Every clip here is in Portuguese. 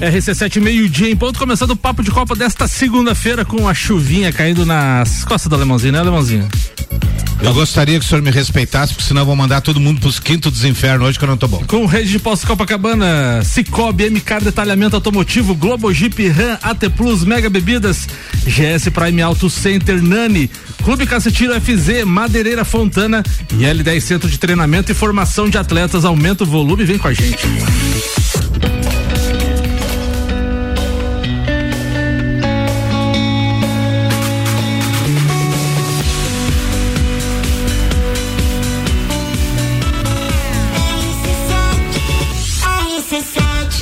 RC7 meio-dia em ponto, começando o papo de Copa desta segunda-feira com a chuvinha caindo nas costas do Alemãozinho, né, Alemãozinho? Eu gostaria que o senhor me respeitasse, porque senão eu vou mandar todo mundo pros quintos dos infernos hoje que eu não tô bom. Com rede de postos Copacabana, Cicobi, MK Detalhamento Automotivo, Globo Jeep, Ram, AT Plus, Mega Bebidas, GS Prime Auto Center, Nani, Clube Cacetiro FZ, Madeireira Fontana e L10 Centro de Treinamento e Formação de Atletas. Aumenta o volume, vem com a gente.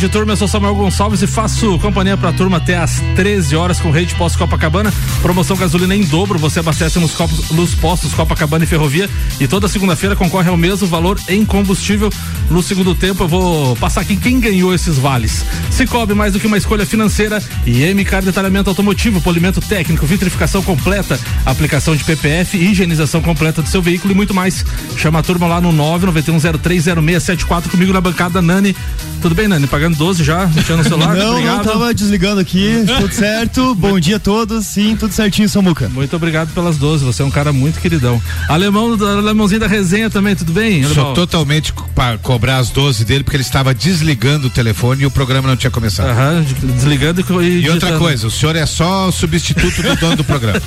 Tarde, turma. Eu sou Samuel Gonçalves e faço companhia para a turma até às 13 horas com Rede Posto Copacabana. Promoção gasolina em dobro. Você abastece nos, copos, nos postos Copacabana e Ferrovia. E toda segunda-feira concorre ao mesmo valor em combustível. No segundo tempo, eu vou passar aqui quem ganhou esses vales. Se cobre mais do que uma escolha financeira. E MK Detalhamento Automotivo, polimento técnico, vitrificação completa, aplicação de PPF, higienização completa do seu veículo e muito mais. Chama a turma lá no 991030674 comigo na bancada Nani. Tudo bem, Nani? pagando 12 já, mexendo no celular. não, obrigado. não, tava desligando aqui, tudo certo. Bom dia a todos, sim, tudo certinho, Samuca. Muito obrigado pelas 12, você é um cara muito queridão. Alemão, alemãozinho da resenha também, tudo bem? Alemão? Sou totalmente para cobrar as 12 dele, porque ele estava desligando o telefone e o programa não tinha começado. Aham, desligando e. E outra coisa, o senhor é só o substituto do dono do programa.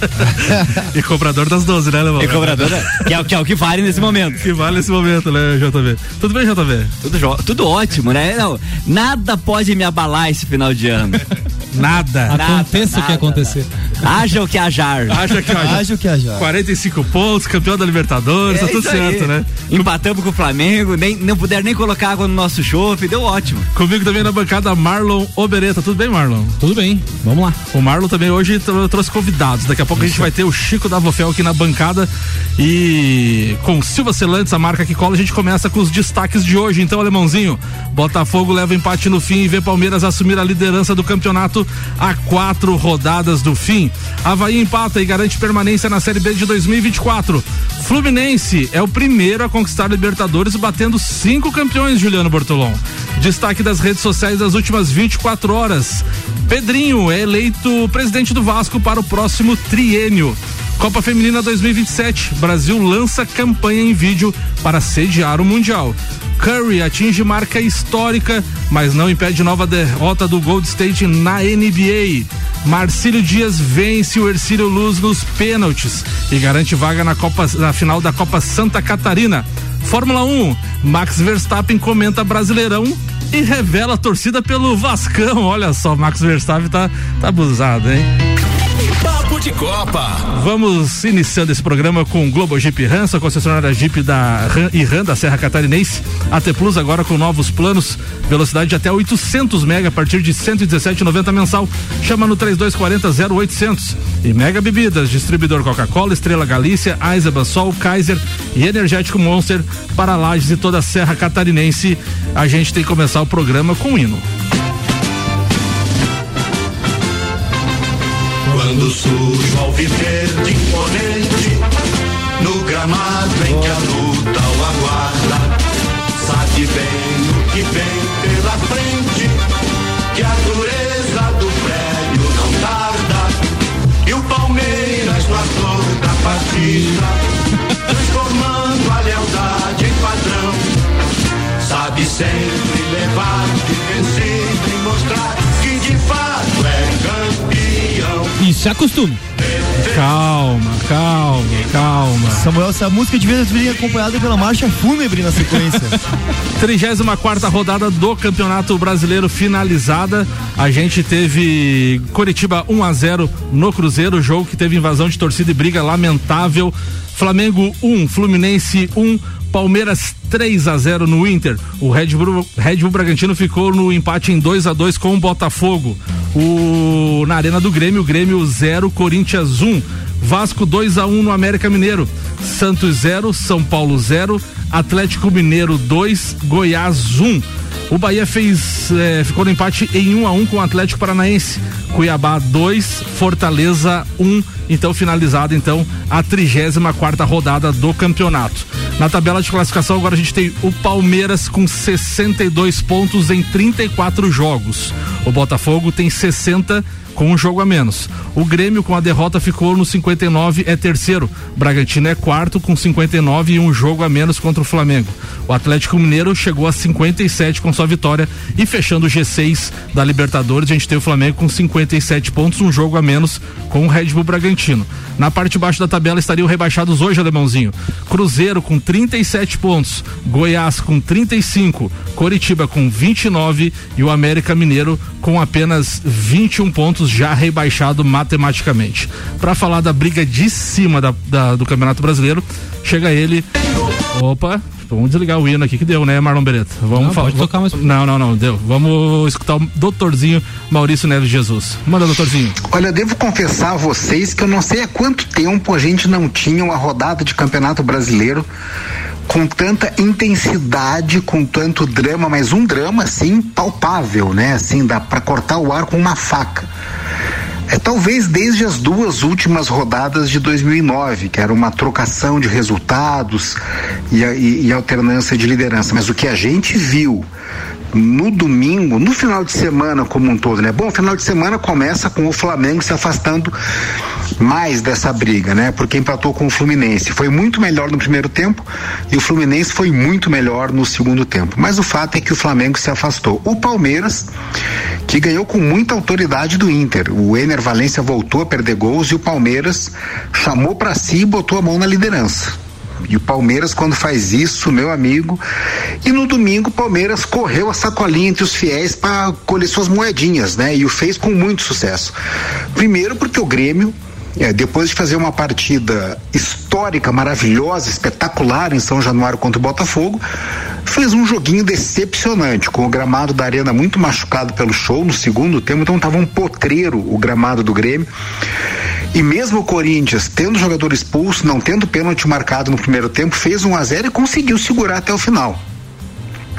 e cobrador das 12, né, Alemão? E cobrador, que, é, que é o que vale nesse momento. Que vale nesse momento, né, JV? Tudo bem, JV? Tudo, tudo ótimo, né? Não, nada pode me abalar esse final de ano. Nada. Aconteça o que acontecer. Haja o que ajar. Haja o que ajar. Haja o que ajar. 45 pontos, campeão da Libertadores, é tá tudo certo, aí. né? Empatamos com o Flamengo, nem, não puderam nem colocar água no nosso chope, deu ótimo. Comigo também na bancada Marlon Obereta. Tudo bem, Marlon? Tudo bem, vamos lá. O Marlon também hoje trouxe convidados. Daqui a pouco Isso. a gente vai ter o Chico da Vofel aqui na bancada e com Silva Celantes, a marca que cola, a gente começa com os destaques de hoje. Então, alemãozinho, Botafogo leva empate no fim e vê Palmeiras assumir a liderança do campeonato a quatro rodadas do fim. Havaí empata e garante permanência na Série B de 2024. Fluminense é o primeiro a conquistar Libertadores, batendo cinco campeões, Juliano Bortolom. Destaque das redes sociais das últimas 24 horas. Pedrinho é eleito presidente do Vasco para o próximo triênio. Copa Feminina 2027. Brasil lança campanha em vídeo para sediar o Mundial. Curry atinge marca histórica, mas não impede nova derrota do Gold State na NBA. Marcílio Dias vence o Ercílio Luz nos pênaltis e garante vaga na, Copa, na final da Copa Santa Catarina. Fórmula 1, Max Verstappen comenta Brasileirão e revela a torcida pelo Vascão. Olha só, Max Verstappen tá, tá abusado, hein? De Copa. Vamos iniciando esse programa com Globo Jeep Ram, a concessionária Jeep da Ram e Ram da Serra Catarinense. AT Plus agora com novos planos, velocidade de até 800 mega a partir de 117,90 mensal. Chama no 3240 0800. E Mega Bebidas, distribuidor Coca-Cola, Estrela Galícia, Eisenbahn, Sol, Kaiser e Energético Monster para Lages e toda a Serra Catarinense. A gente tem que começar o programa com o hino. Quando surge o alviverde imponente No gramado em que a luta o aguarda Sabe bem o que vem pela frente Que a dureza do prédio não tarda E o Palmeiras no ator da partida Transformando a lealdade em padrão Sabe sempre levar de vencido e mostrar que de fato é campeão e se acostume. Calma, calma, calma. Samuel, essa música devia vir acompanhada pela marcha fúnebre na sequência. 34 rodada do Campeonato Brasileiro finalizada. A gente teve Curitiba 1 a 0 no Cruzeiro, jogo que teve invasão de torcida e briga lamentável. Flamengo 1, Fluminense 1, Palmeiras 3 a 0 no Inter. O Red Bull, Red Bull Bragantino ficou no empate em 2 a 2 com o Botafogo. O na Arena do Grêmio, Grêmio 0, Corinthians 1. Vasco 2 a 1 no América Mineiro. Santos 0, São Paulo 0, Atlético Mineiro 2, Goiás 1. O Bahia fez eh, ficou no empate em 1 a 1 com o Atlético Paranaense. Cuiabá 2, Fortaleza 1. Então finalizada então a 34 quarta rodada do campeonato. Na tabela de classificação agora a gente tem o Palmeiras com 62 pontos em 34 jogos. O Botafogo tem 60 com um jogo a menos. O Grêmio com a derrota ficou no 59, é terceiro. Bragantino é quarto com 59 e um jogo a menos contra o Flamengo. O Atlético Mineiro chegou a 57 com sua vitória e fechando o G6 da Libertadores, a gente tem o Flamengo com 57 pontos, um jogo a menos com o Red Bull Bragantino. Na parte de baixo da tabela estariam rebaixados hoje, Alemãozinho. Cruzeiro com 37 pontos, Goiás com 35, Coritiba com 29 e o América Mineiro com apenas 21 pontos, já rebaixado matematicamente. Para falar da briga de cima da, da- do Campeonato Brasileiro, chega ele. Opa, vamos desligar o hino aqui que deu, né, Marlon Beretta? Vamos Não, fa- pode tocar mais Não, não, não, deu. Vamos escutar o doutorzinho Maurício Neves Jesus. Manda, doutorzinho. Olha, eu devo confessar a vocês que eu não sei há quanto tempo a gente não tinha uma rodada de campeonato brasileiro com tanta intensidade, com tanto drama, mas um drama assim palpável, né? Assim, dá para cortar o ar com uma faca. É talvez desde as duas últimas rodadas de 2009, que era uma trocação de resultados e, e- e alternância de liderança. Mas o que a gente viu no domingo, no final de semana como um todo, né? Bom, o final de semana começa com o Flamengo se afastando mais dessa briga, né? Porque empatou com o Fluminense. Foi muito melhor no primeiro tempo e o Fluminense foi muito melhor no segundo tempo. Mas o fato é que o Flamengo se afastou. O Palmeiras, que ganhou com muita autoridade do Inter. O Ener Valência voltou a perder gols e o Palmeiras chamou para si e botou a mão na liderança. E o Palmeiras, quando faz isso, meu amigo. E no domingo, o Palmeiras correu a sacolinha entre os fiéis para colher suas moedinhas, né? E o fez com muito sucesso. Primeiro, porque o Grêmio. é, depois de fazer uma partida histórica, maravilhosa, espetacular em São Januário contra o Botafogo, fez um joguinho decepcionante, com o gramado da arena muito machucado pelo show no segundo tempo, então estava um potreiro o gramado do Grêmio. E mesmo o Corinthians, tendo jogador expulso, não tendo pênalti marcado no primeiro tempo, fez 1 a 0 e conseguiu segurar até o final.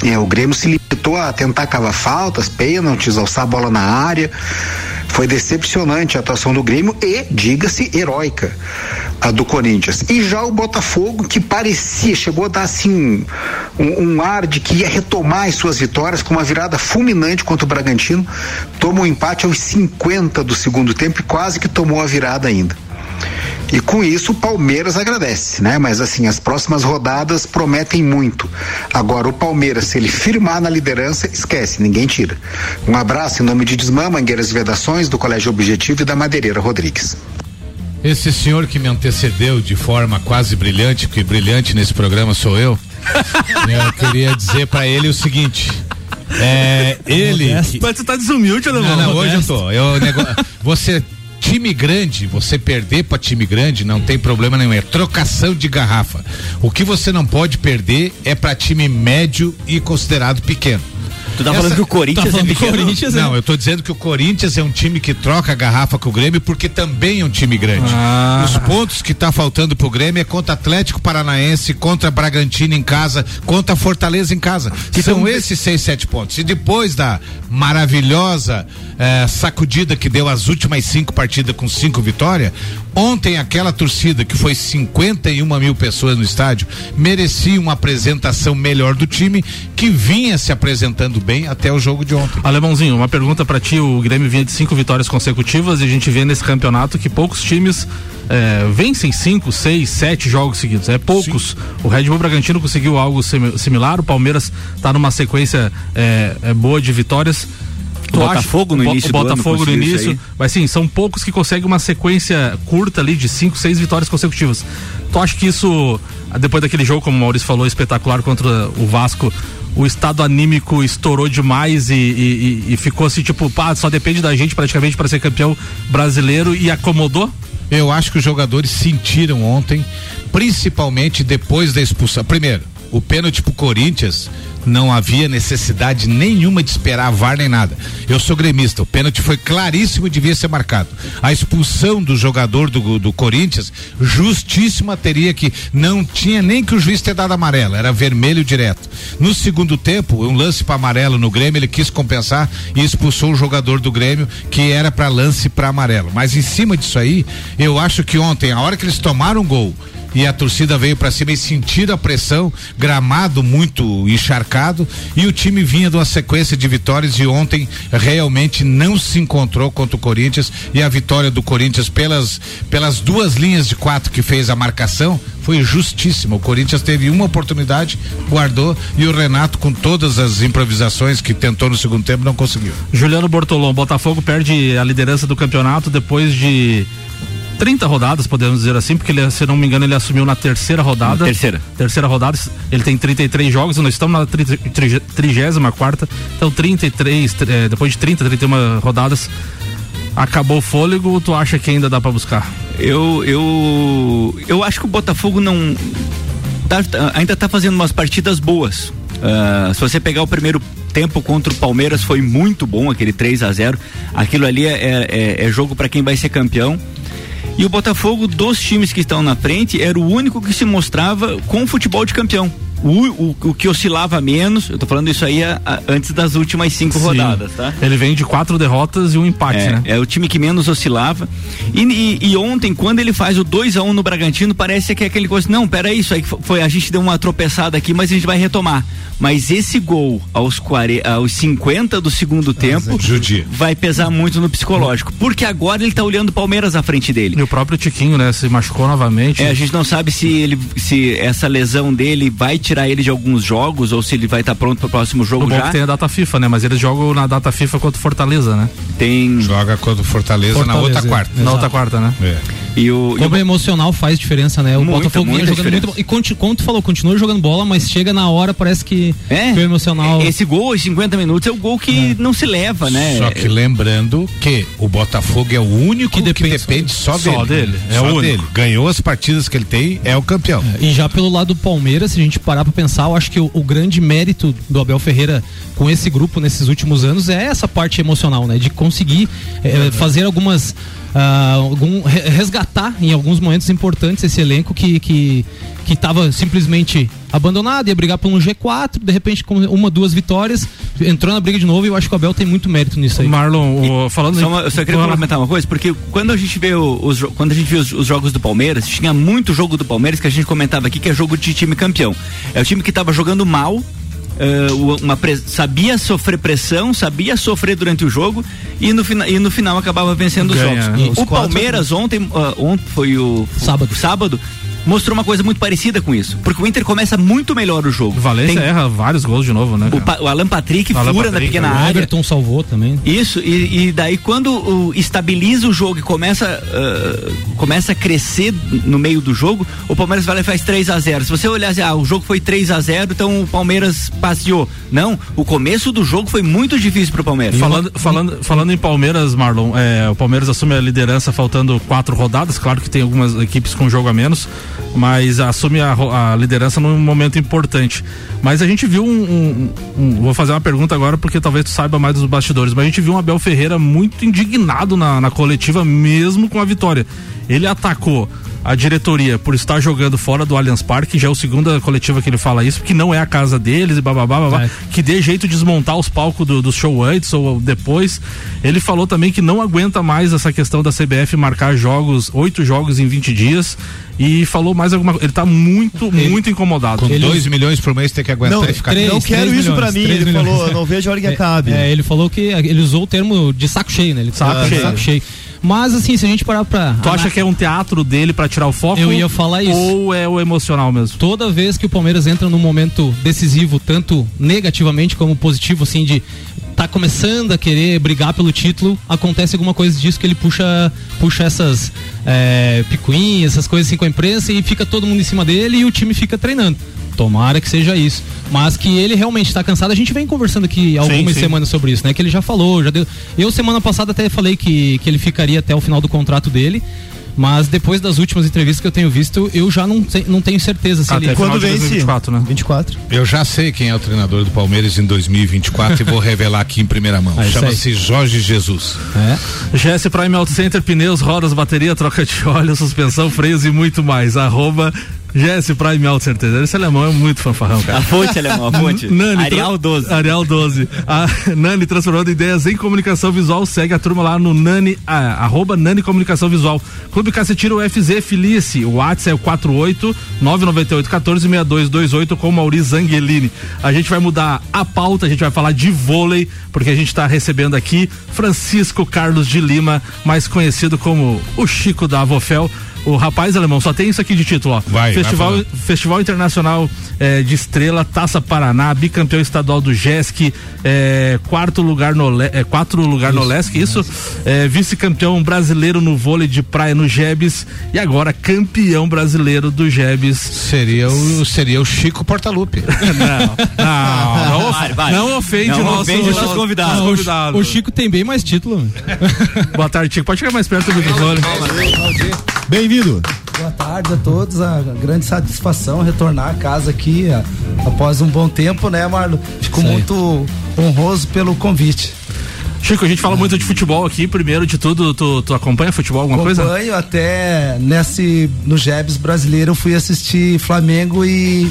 É, o Grêmio se limitou a tentar cavar faltas, pênaltis, alçar a bola na área. Foi decepcionante a atuação do Grêmio e, diga-se, heróica a do Corinthians. E já o Botafogo, que parecia, chegou a dar assim um, um ar de que ia retomar as suas vitórias com uma virada fulminante contra o Bragantino, tomou um empate aos 50 do segundo tempo e quase que tomou a virada ainda. E com isso o Palmeiras agradece, né? Mas assim, as próximas rodadas prometem muito. Agora, o Palmeiras, se ele firmar na liderança, esquece, ninguém tira. Um abraço em nome de Desmã, Mangueiras e Vedações, do Colégio Objetivo e da Madeireira Rodrigues. Esse senhor que me antecedeu de forma quase brilhante, porque brilhante nesse programa sou eu, eu queria dizer pra ele o seguinte. É, ele. que- Mas você tá desumilde, Não, Alemão. não, hoje eu tô. Eu, nego- você, time grande, você perder pra time grande não tem problema nenhum. É trocação de garrafa. O que você não pode perder é pra time médio e considerado pequeno. Tu tá Essa- falando que o Corinthians tá falando é pequeno? Corinthians? Não, eu tô dizendo que o Corinthians é um time que troca a garrafa com o Grêmio porque também é um time grande. Ah. Os pontos que tá faltando pro Grêmio é contra Atlético Paranaense, contra Bragantino em casa, contra Fortaleza em casa. São esses seis, sete pontos. E depois da maravilhosa eh, sacudida que deu as últimas cinco partidas com cinco vitórias, ontem aquela torcida que foi 51 mil pessoas no estádio merecia uma apresentação melhor do time que vinha se apresentando bem até o jogo de ontem. Alemãozinho, uma pergunta pra ti. O Grêmio vinha de cinco vitórias consecutivas e a gente vê nesse campeonato que poucos times eh, vencem cinco, seis, sete jogos seguidos. É poucos. O Red Bull Bragantino conseguiu algo simi- similar. O Palmeiras tá numa sequência eh, eh, boa de vitórias. O Botafogo no o Bo- início o do ano Botafogo no início, aí. mas sim, são poucos que conseguem uma sequência curta ali de cinco, seis vitórias consecutivas. Tu acha que isso, depois daquele jogo, como o Maurício falou, espetacular contra o Vasco, o estado anímico estourou demais e, e- e- e ficou assim, tipo, pá, só depende da gente praticamente para ser campeão brasileiro e acomodou? Eu acho que os jogadores sentiram ontem, principalmente depois da expulsão. Primeiro, o pênalti pro Corinthians não havia necessidade nenhuma de esperar VAR nem nada. Eu sou gremista, o pênalti foi claríssimo e devia ser marcado. A expulsão do jogador do, do Corinthians, justíssima, teria que. Não tinha nem que o juiz ter dado amarelo, era vermelho direto. No segundo tempo, um lance para amarelo no Grêmio, ele quis compensar e expulsou o jogador do Grêmio, que era para lance para amarelo. Mas em cima disso aí, eu acho que ontem, a hora que eles tomaram um gol e a torcida veio para cima e sentiram a pressão, gramado muito encharcado e o time vinha de uma sequência de vitórias e ontem realmente não se encontrou contra o Corinthians e a vitória do Corinthians pelas pelas duas linhas de quatro que fez a marcação foi justíssima. O Corinthians teve uma oportunidade, guardou e o Renato com todas as improvisações que tentou no segundo tempo não conseguiu. Juliano Bortolom, Botafogo perde a liderança do campeonato depois de 30 rodadas, podemos dizer assim, porque ele, se não me engano, ele assumiu na terceira rodada. Terceira. Terceira rodada, ele tem 33 jogos, nós estamos na 34 quarta, então 33, eh, depois de 30, 31 rodadas, acabou o fôlego, tu acha que ainda dá para buscar? Eu, eu, eu acho que o Botafogo não. Tá, ainda tá fazendo umas partidas boas. Uh, se você pegar o primeiro tempo contra o Palmeiras foi muito bom, aquele 3 a 0 Aquilo ali é, é, é jogo para quem vai ser campeão. E o Botafogo, dos times que estão na frente, era o único que se mostrava com futebol de campeão. O, o, o, que oscilava menos, eu tô falando isso aí a, a, antes das últimas cinco Sim. rodadas, tá? Ele vem de quatro derrotas e um empate, é, né? É o time que menos oscilava. E, e, e ontem, quando ele faz o 2 a 1 um no Bragantino, parece que é aquele coisa, não, pera isso aí foi, a gente deu uma tropeçada aqui, mas a gente vai retomar. Mas esse gol aos, 40, aos 50 do segundo tempo Judia. vai pesar muito no psicológico. Porque agora ele tá olhando o Palmeiras à frente dele. E o próprio Tiquinho, né, se machucou novamente. É, a gente não sabe se ele se essa lesão dele vai tirar ele de alguns jogos ou se ele vai estar tá pronto para o próximo jogo o já. tem a data FIFA, né? Mas eles jogam na data FIFA contra o Fortaleza, né? Tem joga contra o Fortaleza, Fortaleza na outra quarta. Na outra quarta, né? É. E o, Como e o... emocional faz diferença, né? O Botafogo jogando diferença. muito E como tu falou, continua jogando bola, mas chega na hora, parece que, é, o emocional. Esse gol, os 50 minutos, é o gol que é. não se leva, né? Só que lembrando que o Botafogo é o único que depende, que depende só, só dele. dele. É só o único. dele. Ganhou as partidas que ele tem, é o campeão. É. E já pelo lado do Palmeiras, se a gente parar pra pensar, eu acho que o, o grande mérito do Abel Ferreira com esse grupo nesses últimos anos é essa parte emocional, né? De conseguir é, fazer algumas uh, algum, resgatar em alguns momentos importantes esse elenco que que que estava simplesmente abandonado, ia brigar por um G4, de repente com uma, duas vitórias, entrou na briga de novo e eu acho que o Abel tem muito mérito nisso aí. Marlon, o, falando... Só uma, eu só queria complementar uma coisa, porque quando a gente vê os, quando a gente viu os, os, jogos do Palmeiras, tinha muito jogo do Palmeiras que a gente comentava aqui que é jogo de time campeão. É o time que estava jogando mal, Uh, uma sabia sofrer pressão, sabia sofrer durante o jogo e no, e no final acabava vencendo Ganha. os jogos. Os o Palmeiras ontem, uh, ontem foi o sábado. sábado mostrou uma coisa muito parecida com isso. Porque o Inter começa muito melhor o jogo. O Valência Tem... erra vários gols de novo, né? O, o, Alan Patrick o Alan fura Patrick, na pequena área. O Everton salvou também. Isso, e, e daí quando o, estabiliza o jogo e começa, uh, começa a crescer no meio do jogo, o Palmeiras vai lá e faz 3 a 0 Se você olhar assim, ah, o jogo foi 3 a 0 então o Palmeiras passeou. Não, o começo do jogo foi muito difícil pro Palmeiras. Falando, falando, falando em Palmeiras, Marlon, é, o Palmeiras assume a liderança faltando quatro rodadas, claro que tem algumas equipes com jogo a menos, mas assume a, a liderança num momento importante. Mas a gente viu um, um, um, Vou fazer uma pergunta agora porque talvez tu saiba mais dos bastidores, mas a gente viu um Abel Ferreira muito indignado na, na coletiva, mesmo com a vitória. Ele atacou a diretoria por estar jogando fora do Allianz Parque, já é a segunda coletiva que ele fala isso, que não é a casa deles e bababá, babá, é. que dê jeito de desmontar os palcos do, do, show antes ou depois. Ele falou também que não aguenta mais essa questão da CBF marcar jogos, oito jogos em 20 dias e falou mais alguma coisa. Ele tá muito, ele, muito incomodado. Com 2 milhões por mês tem que aguentar não, e ficar três, Não quero isso milhões, pra mim, ele milhões. falou, não vejo a hora que é, acabe. É, ele falou que ele usou o termo de saco cheio, né? Ele saco, ah, cheio. saco cheio. Mas assim, se a gente parar pra. Tu acha que é um teatro dele para tirar o foco? Eu ia falar isso. Ou é o emocional mesmo? Toda vez que o Palmeiras entra num momento decisivo, tanto negativamente como positivo, assim, de tá começando a querer brigar pelo título, acontece alguma coisa disso que ele puxa, puxa essas é, picuinhas, essas coisas assim com a imprensa e fica todo mundo em cima dele e o time fica treinando. Tomara que seja isso. Mas que ele realmente está cansado. A gente vem conversando aqui algumas sim, sim. semanas sobre isso, né? Que ele já falou, já deu. Eu semana passada até falei que, que ele ficaria até o final do contrato dele. Mas depois das últimas entrevistas que eu tenho visto, eu já não, te, não tenho certeza se Até ele Quando de vence? 2024, né? 24. Eu já sei quem é o treinador do Palmeiras em 2024 e vou revelar aqui em primeira mão. É Chama-se Jorge Jesus. É. GS Prime Auto Center, pneus, rodas, bateria, troca de óleo, suspensão, freios e muito mais. Arroba GS Prime Auto Center. Esse alemão é muito fanfarrão, cara. A fonte, alemão, a fonte. Nani, Arial tra- 12. Arial 12. A Nani transformando ideias em comunicação visual. Segue a turma lá no Nani, ah, arroba Nani Comunicação Visual. Clube Cacetiro UFZ Felice. O WhatsApp é o 48 998 14 6228 com Mauri Zangelini. A gente vai mudar a pauta, a gente vai falar de vôlei, porque a gente está recebendo aqui Francisco Carlos de Lima, mais conhecido como o Chico da Avofel. O rapaz alemão só tem isso aqui de título, ó. Vai, vai Festival, falando. Festival Internacional eh, de Estrela, Taça Paraná, bicampeão estadual do JESC, eh, quarto lugar no eh, quatro lugar no LESC, isso, vice-campeão brasileiro no vôlei de praia no Jebs e agora campeão brasileiro do Jebs. Seria o, seria o Chico Portalupe. Não, não, não, of- Vai, vai. não ofende Não o nosso, ofende os nossos convidados. nosso O, convidado. o Chico tem bem mais título. Boa tarde, Chico. Pode chegar mais perto do microfone. Bem-vindo. Boa tarde a todos, a grande satisfação retornar a casa aqui a- após um bom tempo, né, Marlon? Fico muito honroso pelo convite. Chico, a gente fala muito de futebol aqui. Primeiro de tudo, tu, tu acompanha futebol, alguma coisa? Acompanho até nesse no Jebs brasileiro eu fui assistir Flamengo e,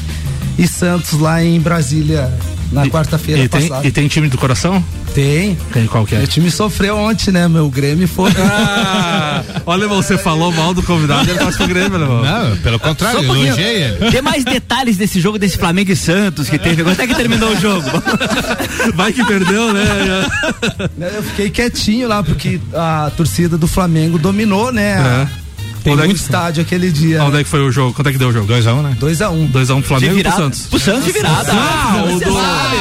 e Santos lá em Brasília na quarta-feira E tem, passada. e tem time do coração? Tem. Tem, qual que é? Meu time sofreu ontem, né? Meu Grêmio foi. Ah, olha, irmão, você falou mal do convidado, ele torce pro Grêmio, irmão. Não, pelo contrário, um elogiei ele. Dê mais detalhes desse jogo, desse Flamengo e Santos que teve. Quanto é que terminou o jogo? Vai que perdeu, né? eu fiquei quietinho lá, porque a torcida do Flamengo dominou, né? a- É. Tem Onde é muito que- estádio aquele dia. Onde é que foi o jogo? Quanto é que deu o jogo? 2x1, né? 2x1. 2x1 pro Flamengo e pro Santos. Pro Santos de virada. Ah, o Você do- sabe.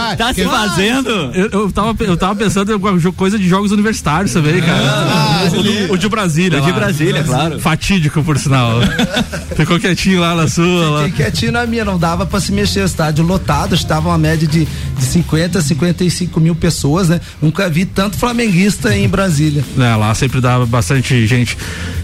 Ah, tá se fazendo. Eu, eu, tava, eu tava pensando em coisa de jogos universitários também, cara. o, do- o de Brasília. O de. Brasília, claro. Fatídico, por sinal. Ficou quietinho lá na sua. Lá. Fiquei quietinho na minha, não dava pra se mexer. O estádio lotado, estava uma média de, de 50, 55 mil pessoas, né? Nunca vi tanto flamenguista em Brasília. É, lá sempre dá bastante gente.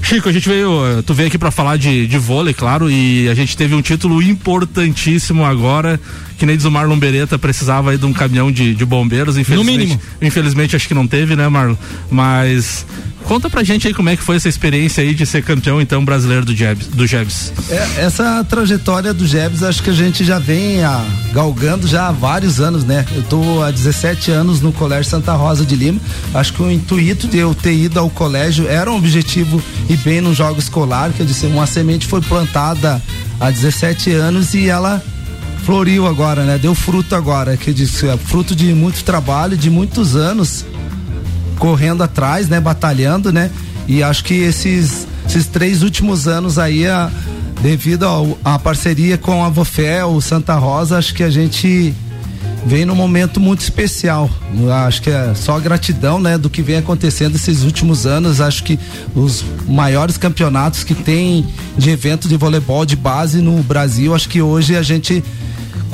Chico, a gente veio, tu veio aqui pra falar de, de vôlei, claro, e a gente teve um título importantíssimo agora, que nem diz o Marlon Beretta, precisava aí de um caminhão de, de bombeiros, infelizmente. mínimo. Infelizmente acho que não teve, né, Marlon? Mas conta pra gente aí como é que foi essa experiência aí de ser campeão, então, brasileiro do Jebs. Do Jebs. É, essa trajetória do Jebs, acho que a gente já vem ah, galgando já há vários anos, né? Eu tô há 17 anos no Colégio Santa Rosa de Lima. Acho que o intuito de eu ter ido ao colégio era um objetivo ir bem no jogo escolar, que eu disse, uma semente foi plantada há 17 anos e ela floriu agora, né? Deu fruto agora, que disse, é fruto de muito trabalho, de muitos anos correndo atrás, né, batalhando, né? E acho que esses, esses três últimos anos aí, a, devido à parceria com a Vofel, Santa Rosa, acho que a gente vem num momento muito especial. Acho que é só gratidão, né, do que vem acontecendo esses últimos anos. Acho que os maiores campeonatos que tem de evento de voleibol de base no Brasil, acho que hoje a gente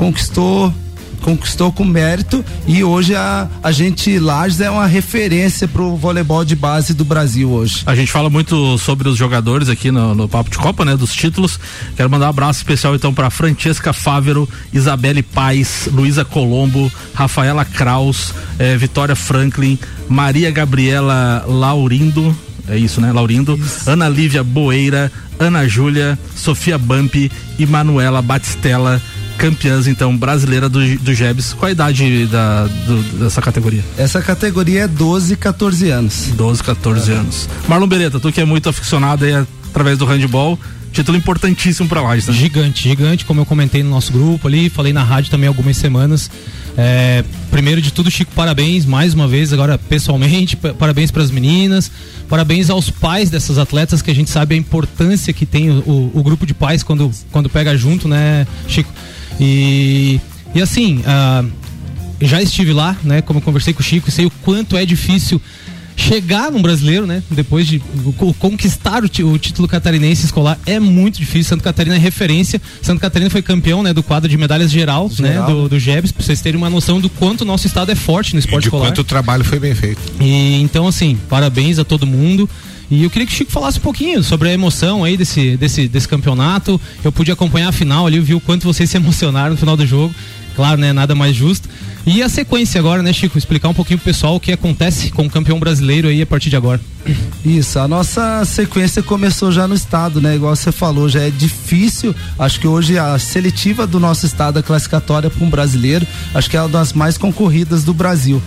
conquistou conquistou com mérito e hoje a, a gente Lages é uma referência pro voleibol de base do Brasil hoje. A gente fala muito sobre os jogadores aqui no, no Papo de Copa, né? Dos títulos. Quero mandar um abraço especial então para Francesca Fávero, Isabelle Paz, Luísa Colombo, Rafaela Kraus, eh, Vitória Franklin, Maria Gabriela Laurindo. É isso, né? Laurindo, Ana Lívia Boeira, Ana Júlia, Sofia Bampi e Manuela Batistella, campeãs então brasileira do, do Jebs. Qual a idade da, do- dessa categoria? Essa categoria é 12, 14 anos. 12, 14 anos. Marlon Beretta, tu que é muito aficionado aí através do handball, título importantíssimo pra Lages, né? Gigante, gigante, como eu comentei no nosso grupo ali, falei na rádio também algumas semanas. É, primeiro de tudo, Chico, parabéns mais uma vez, agora pessoalmente, pa- parabéns para as meninas, parabéns aos pais dessas atletas, que a gente sabe a importância que tem o, o- o grupo de pais quando, quando pega junto, né, Chico? E, e assim, ah, já estive lá, né? Como eu conversei com o Chico, sei o quanto é difícil chegar no brasileiro, né? Depois de co- conquistar o, o título catarinense escolar é muito difícil. Santa Catarina é referência. Santa Catarina foi campeão, né, do quadro de medalhas geral, né, Geral. do, do GEBS, pra vocês terem uma noção do quanto o nosso estado é forte no E esporte de escolar. quanto o trabalho foi bem feito. E então, assim, parabéns a todo mundo. E eu queria que o Chico falasse um pouquinho sobre a emoção aí desse, desse, desse campeonato. Eu pude acompanhar a final ali, eu vi o quanto vocês se emocionaram no final do jogo. Claro, né? Nada mais justo. E a sequência agora, né, Chico? Explicar um pouquinho pro pessoal o que acontece com o campeão brasileiro aí a partir de agora. Isso, a nossa sequência começou já no estado, né? Igual você falou, já é difícil. Acho que hoje a seletiva do nosso estado, a classificatória para um brasileiro, acho que é uma das mais concorridas do Brasil.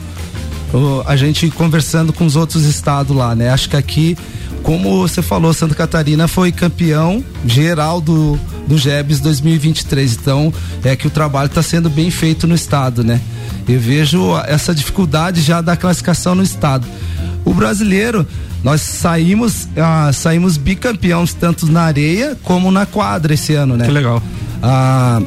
O- a gente conversando com os outros estados lá, né? Acho que aqui, como você falou, Santa Catarina foi campeão geral do, do GEBS 2023. Então, é que o trabalho está sendo bem feito no estado, né? Eu vejo essa dificuldade já da classificação no estado. O brasileiro, nós saímos, ah, saímos bicampeões tanto na areia como na quadra esse ano, né? Que legal. Ah,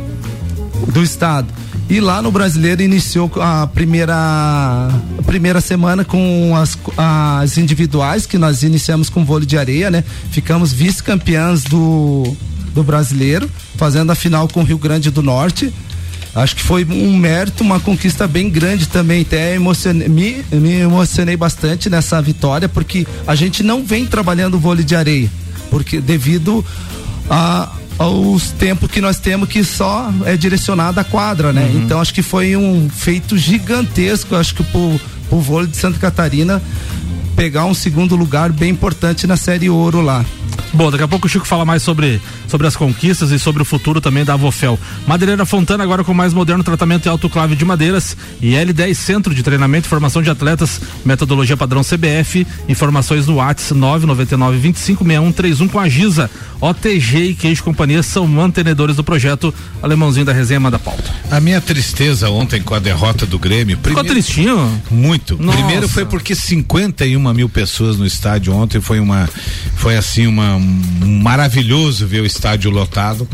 do estado. E lá no brasileiro iniciou a primeira a primeira semana com as, as individuais que nós iniciamos com vôlei de areia, né? Ficamos vice-campeãs do do brasileiro, fazendo a final com o Rio Grande do Norte. Acho que foi um mérito, uma conquista bem grande também. Até emocionei, me, me emocionei bastante nessa vitória, porque a gente não vem trabalhando vôlei de areia, porque devido a aos tempos que nós temos que só é direcionado à quadra, né? Então acho que foi um feito gigantesco, acho que pro, pro vôlei de Santa Catarina pegar um segundo lugar bem importante na série ouro lá. Bom, daqui a pouco o Chico fala mais sobre, sobre as conquistas e sobre o futuro também da Avofel. Madeireira Fontana agora com mais moderno tratamento e autoclave de madeiras e L10 Centro de Treinamento e Formação de Atletas, metodologia padrão CBF, informações no WhatsApp 999 256131 com a Giza. OTG e Queijo Companhia são mantenedores do projeto Alemãozinho da Resenha Manda Pauta. A minha tristeza ontem com a derrota do Grêmio. Ficou primeiro- tristinho? Muito. Nossa. Primeiro foi porque 51 mil pessoas no estádio ontem foi uma foi assim uma um maravilhoso ver o estádio lotado.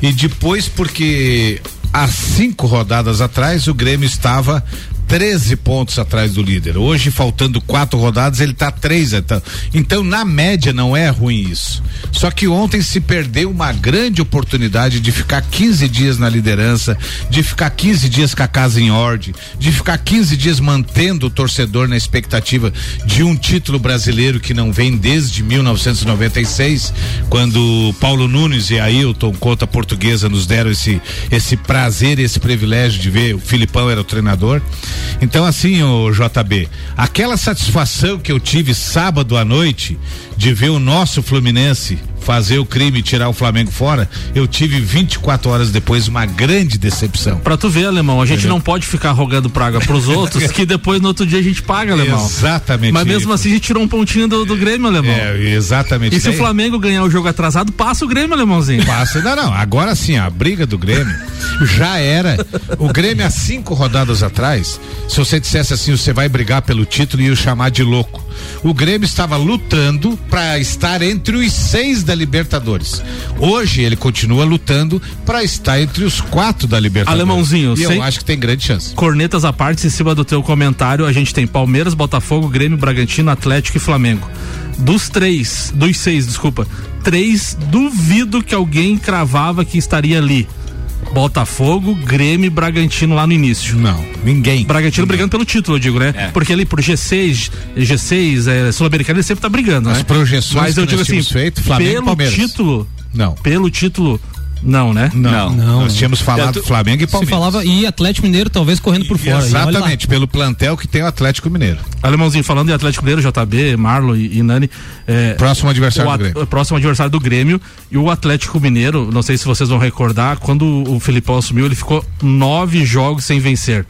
E depois porque há cinco rodadas atrás o Grêmio estava 13 pontos atrás do líder. Hoje, faltando quatro rodadas, ele está três. Então, então, na média, não é ruim isso. Só que ontem se perdeu uma grande oportunidade de ficar 15 dias na liderança, de ficar 15 dias com a casa em ordem, de ficar 15 dias mantendo o torcedor na expectativa de um título brasileiro que não vem desde 1996, quando Paulo Nunes e Ailton, conta portuguesa, nos deram esse, esse prazer, esse privilégio de ver. O Filipão era o treinador. Então, assim, o JB, aquela satisfação que eu tive sábado à noite de ver o nosso Fluminense fazer o crime e tirar o Flamengo fora, eu tive 24 horas depois uma grande decepção. Pra tu ver, alemão, a gente não pode ficar rogando praga pros outros, que depois no outro dia a gente paga, alemão. Exatamente. Mas mesmo isso. assim a gente tirou um pontinho do, do Grêmio, alemão. É, exatamente. E se o Flamengo ganhar o jogo atrasado, passa o Grêmio, alemãozinho. Passa, não, não. Agora sim, a briga do Grêmio já era. O Grêmio, há cinco rodadas atrás, se você dissesse assim, você vai brigar pelo título e o chamar de louco. O Grêmio estava lutando para estar entre os seis da Libertadores. Hoje ele continua lutando para estar entre os quatro da Libertadores. Alemãozinho, e eu sem- acho que tem grande chance. Cornetas à parte, em cima do teu comentário, a gente tem Palmeiras, Botafogo, Grêmio, Bragantino, Atlético e Flamengo. Dos três, dos seis, desculpa, três, duvido que alguém cravava que estaria ali. Botafogo, Grêmio e Bragantino lá no início. Não, ninguém. Bragantino brigando pelo título, eu digo, né? É. Porque ali por G6, G6, é, Sul-Americano, ele sempre tá brigando, As né? projeções Mas eu digo assim, feito, Flamengo pelo Palmeiras. título, Não. pelo título, não, né? Não, Não. nós tínhamos falado Tanto- Flamengo e Se Palmeiras. falava e Atlético Mineiro talvez correndo por fora. E lá. Exatamente, pelo plantel que tem o Atlético Mineiro. Alemãozinho, falando em Atlético Mineiro, JB, Marlon e, e Nani. é, Próximo adversário o do Grêmio. Próximo adversário do Grêmio. E o Atlético Mineiro, não sei se vocês vão recordar, quando o Filipão assumiu, ele ficou nove jogos sem vencer.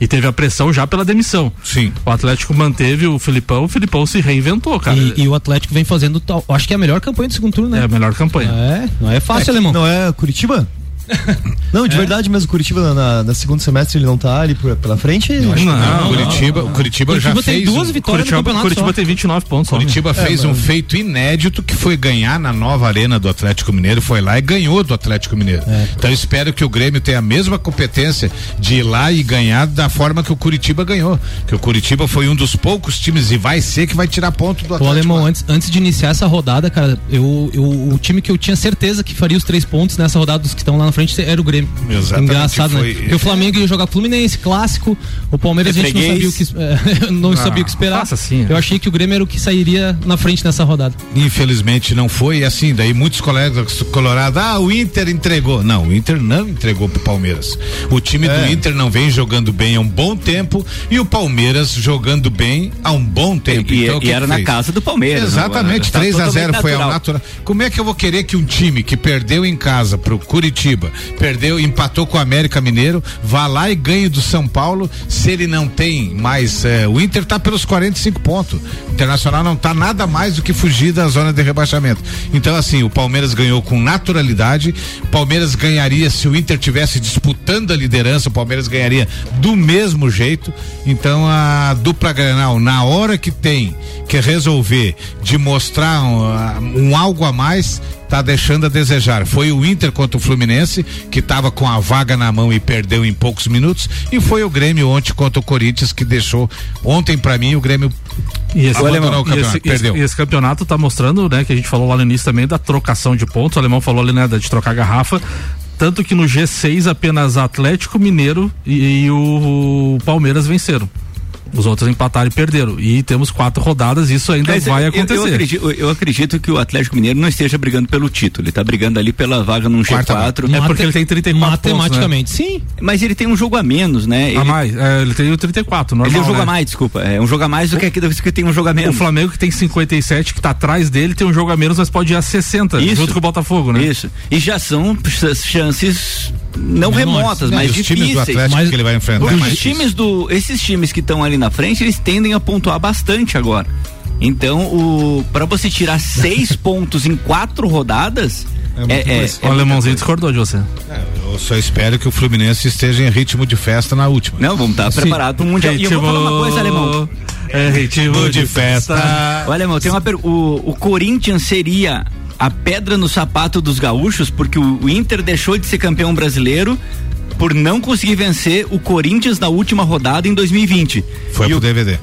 E teve a pressão já pela demissão. Sim. O Atlético manteve o Filipão, o Filipão se reinventou, cara. E, e o Atlético vem fazendo tal. Acho que é a melhor campanha do segundo turno, É né? a melhor campanha. É, não é fácil, alemão. Não é Curitiba? Não, de verdade mesmo, o Curitiba na, na segundo semestre ele não tá ali por- pela frente? Não, Não, Curitiba, o Curitiba, já Curitiba tem fez duas um- vitórias no Curitiba, campeonato Curitiba só. tem 29 pontos. só, né? Curitiba fez um feito inédito que foi ganhar na nova arena do Atlético Mineiro, foi lá e ganhou do Atlético Mineiro. Então eu espero que o Grêmio tenha a mesma competência de ir lá e ganhar da forma que o Curitiba ganhou. Que o Curitiba foi um dos poucos times e vai ser que vai tirar ponto do O Atlético. alemão, lá. antes, antes de iniciar essa rodada, cara, eu, eu, o time que eu tinha certeza que faria os três pontos nessa rodada dos que estão lá na frente era o Grêmio. Exatamente, Engraçado, foi- né? Porque o Flamengo ia jogar Fluminense, clássico. O Palmeiras a gente não sabia o que, é, não sabia o que esperar. assim, eu achei que o Grêmio era o que sairia na frente nessa rodada. Infelizmente não foi e assim, daí muitos colegas colorados, ah, o Inter entregou. Não, o Inter não entregou pro Palmeiras. O time do Inter não vem jogando bem há um bom tempo e o Palmeiras jogando bem há um bom tempo. E, então, e que era que na fez? casa do Palmeiras. Exatamente, Tá 3 a 0 totalmente foi ao natural. natural. Como é que eu vou querer que um time que perdeu em casa pro Curitiba, perdeu, empatou com o América Mineiro, vá lá e ganhe do São Paulo, se ele não tem mais, eh, o Inter tá pelos 45 pontos. O Internacional não tá nada mais do que fugir da zona de rebaixamento. Então assim, o Palmeiras ganhou com naturalidade. O Palmeiras ganharia se o Inter tivesse disputando a liderança, o Palmeiras ganharia do mesmo jeito. Então a dupla Granal, na hora que tem que resolver de mostrar um, um algo a mais, tá deixando a desejar. Foi o Inter contra o Fluminense, que estava com a vaga na mão e perdeu em poucos minutos, e foi o Grêmio ontem contra o Corinthians que deixou ontem para mim o Grêmio E esse, abandonou o e campeonato, esse- perdeu. esse- e esse campeonato tá mostrando, né, que a gente falou lá no início também da trocação de pontos. O alemão falou ali, né, de trocar garrafa. Tanto que no G6 apenas Atlético Mineiro e, e o Palmeiras venceram. Os outros empataram e perderam. E temos quatro rodadas, isso ainda Mas vai eu- acontecer. Eu, acredito, eu acredito que o Atlético Mineiro não esteja brigando pelo título. Ele está brigando ali pela vaga num Quarta G4. É porque ele tem 34 pontos, né? Matematicamente, sim. Mas ele tem um jogo a menos, né? Ele, A mais, é, ele tem o 34, normal. ele tem um jogo né? a mais, desculpa. É um jogo a mais do que vez que tem um jogo a O menos. Flamengo que tem 57, que tá atrás dele, tem um jogo a menos, mas pode ir a 60, Isso. junto com o Botafogo, né? Isso. E já são ch- chances não Menores. remotas, E mas os difíceis. times do Atlético Mas- que ele vai enfrentar. Os times do. Esses times que estão ali na frente, eles tendem a pontuar bastante agora. Então, o para você tirar seis pontos em quatro rodadas. É É, é, coisa. é o alemãozinho discordou de você. É, Eu só espero que o Fluminense esteja em ritmo de festa na última. Não, vamos estar preparados para o Mundial. E eu vou falar uma coisa, alemão. É ritmo de festa. Olha, irmão, tem uma per... o, o Corinthians seria a pedra no sapato dos gaúchos, porque o, Inter deixou de ser campeão brasileiro por não conseguir vencer o Corinthians na última rodada em 2020. Foi e pro o, DVD.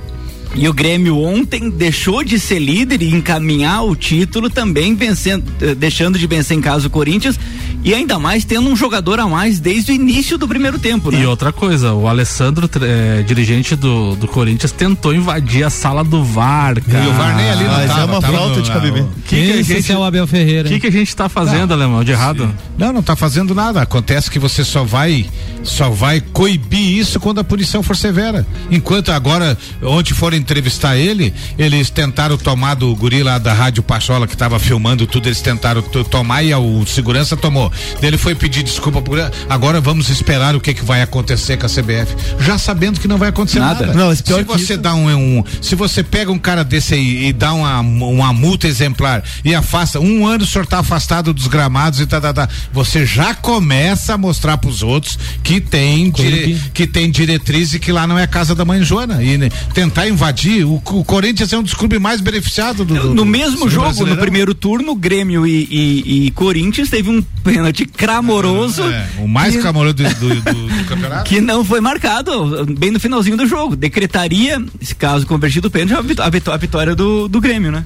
E o Grêmio ontem deixou de ser líder e encaminhar o título também vencendo, eh, deixando de vencer em casa o Corinthians e ainda mais tendo um jogador a mais desde o início do primeiro tempo, né? E outra coisa, o Alessandro, eh, dirigente do, do Corinthians, tentou invadir a sala do VAR, cara. E o VAR nem ali não Mas tava, é uma tava falta no- de cabimento. que que a Esse gente- é o Abel Ferreira. O que, que a gente tá fazendo, Alemão, de errado? Não, não tá fazendo nada. Acontece que você só vai só vai coibir isso quando a punição for severa. Enquanto agora, ontem foram entrevistar ele, eles tentaram tomar do guri lá da Rádio Pachola que tava filmando tudo, eles tentaram to- tomar e a- o segurança tomou. Ele foi pedir desculpa por agora vamos esperar o que que vai acontecer com a CBF, já sabendo que não vai acontecer nada. Nada. Não, pior se que você isso- dá um, um- se você pega um cara desse aí e dá uma, uma multa exemplar e afasta um ano o senhor tá afastado dos gramados e tá, tá, tá, você já começa a mostrar pros outros que tem dire, que tem diretriz e que lá não é a casa da mãe Joana e né, tentar invadir o, o Corinthians é um dos clubes mais beneficiados do, do No mesmo do jogo, no primeiro turno, Grêmio e, e- e Corinthians teve um pênalti clamoroso. É, o mais que- clamoroso do, do, do- do campeonato Que não foi marcado bem no finalzinho do jogo. Decretaria, se caso convertido o pênalti, a vitó- a vitó- a vitória do, do Grêmio, né?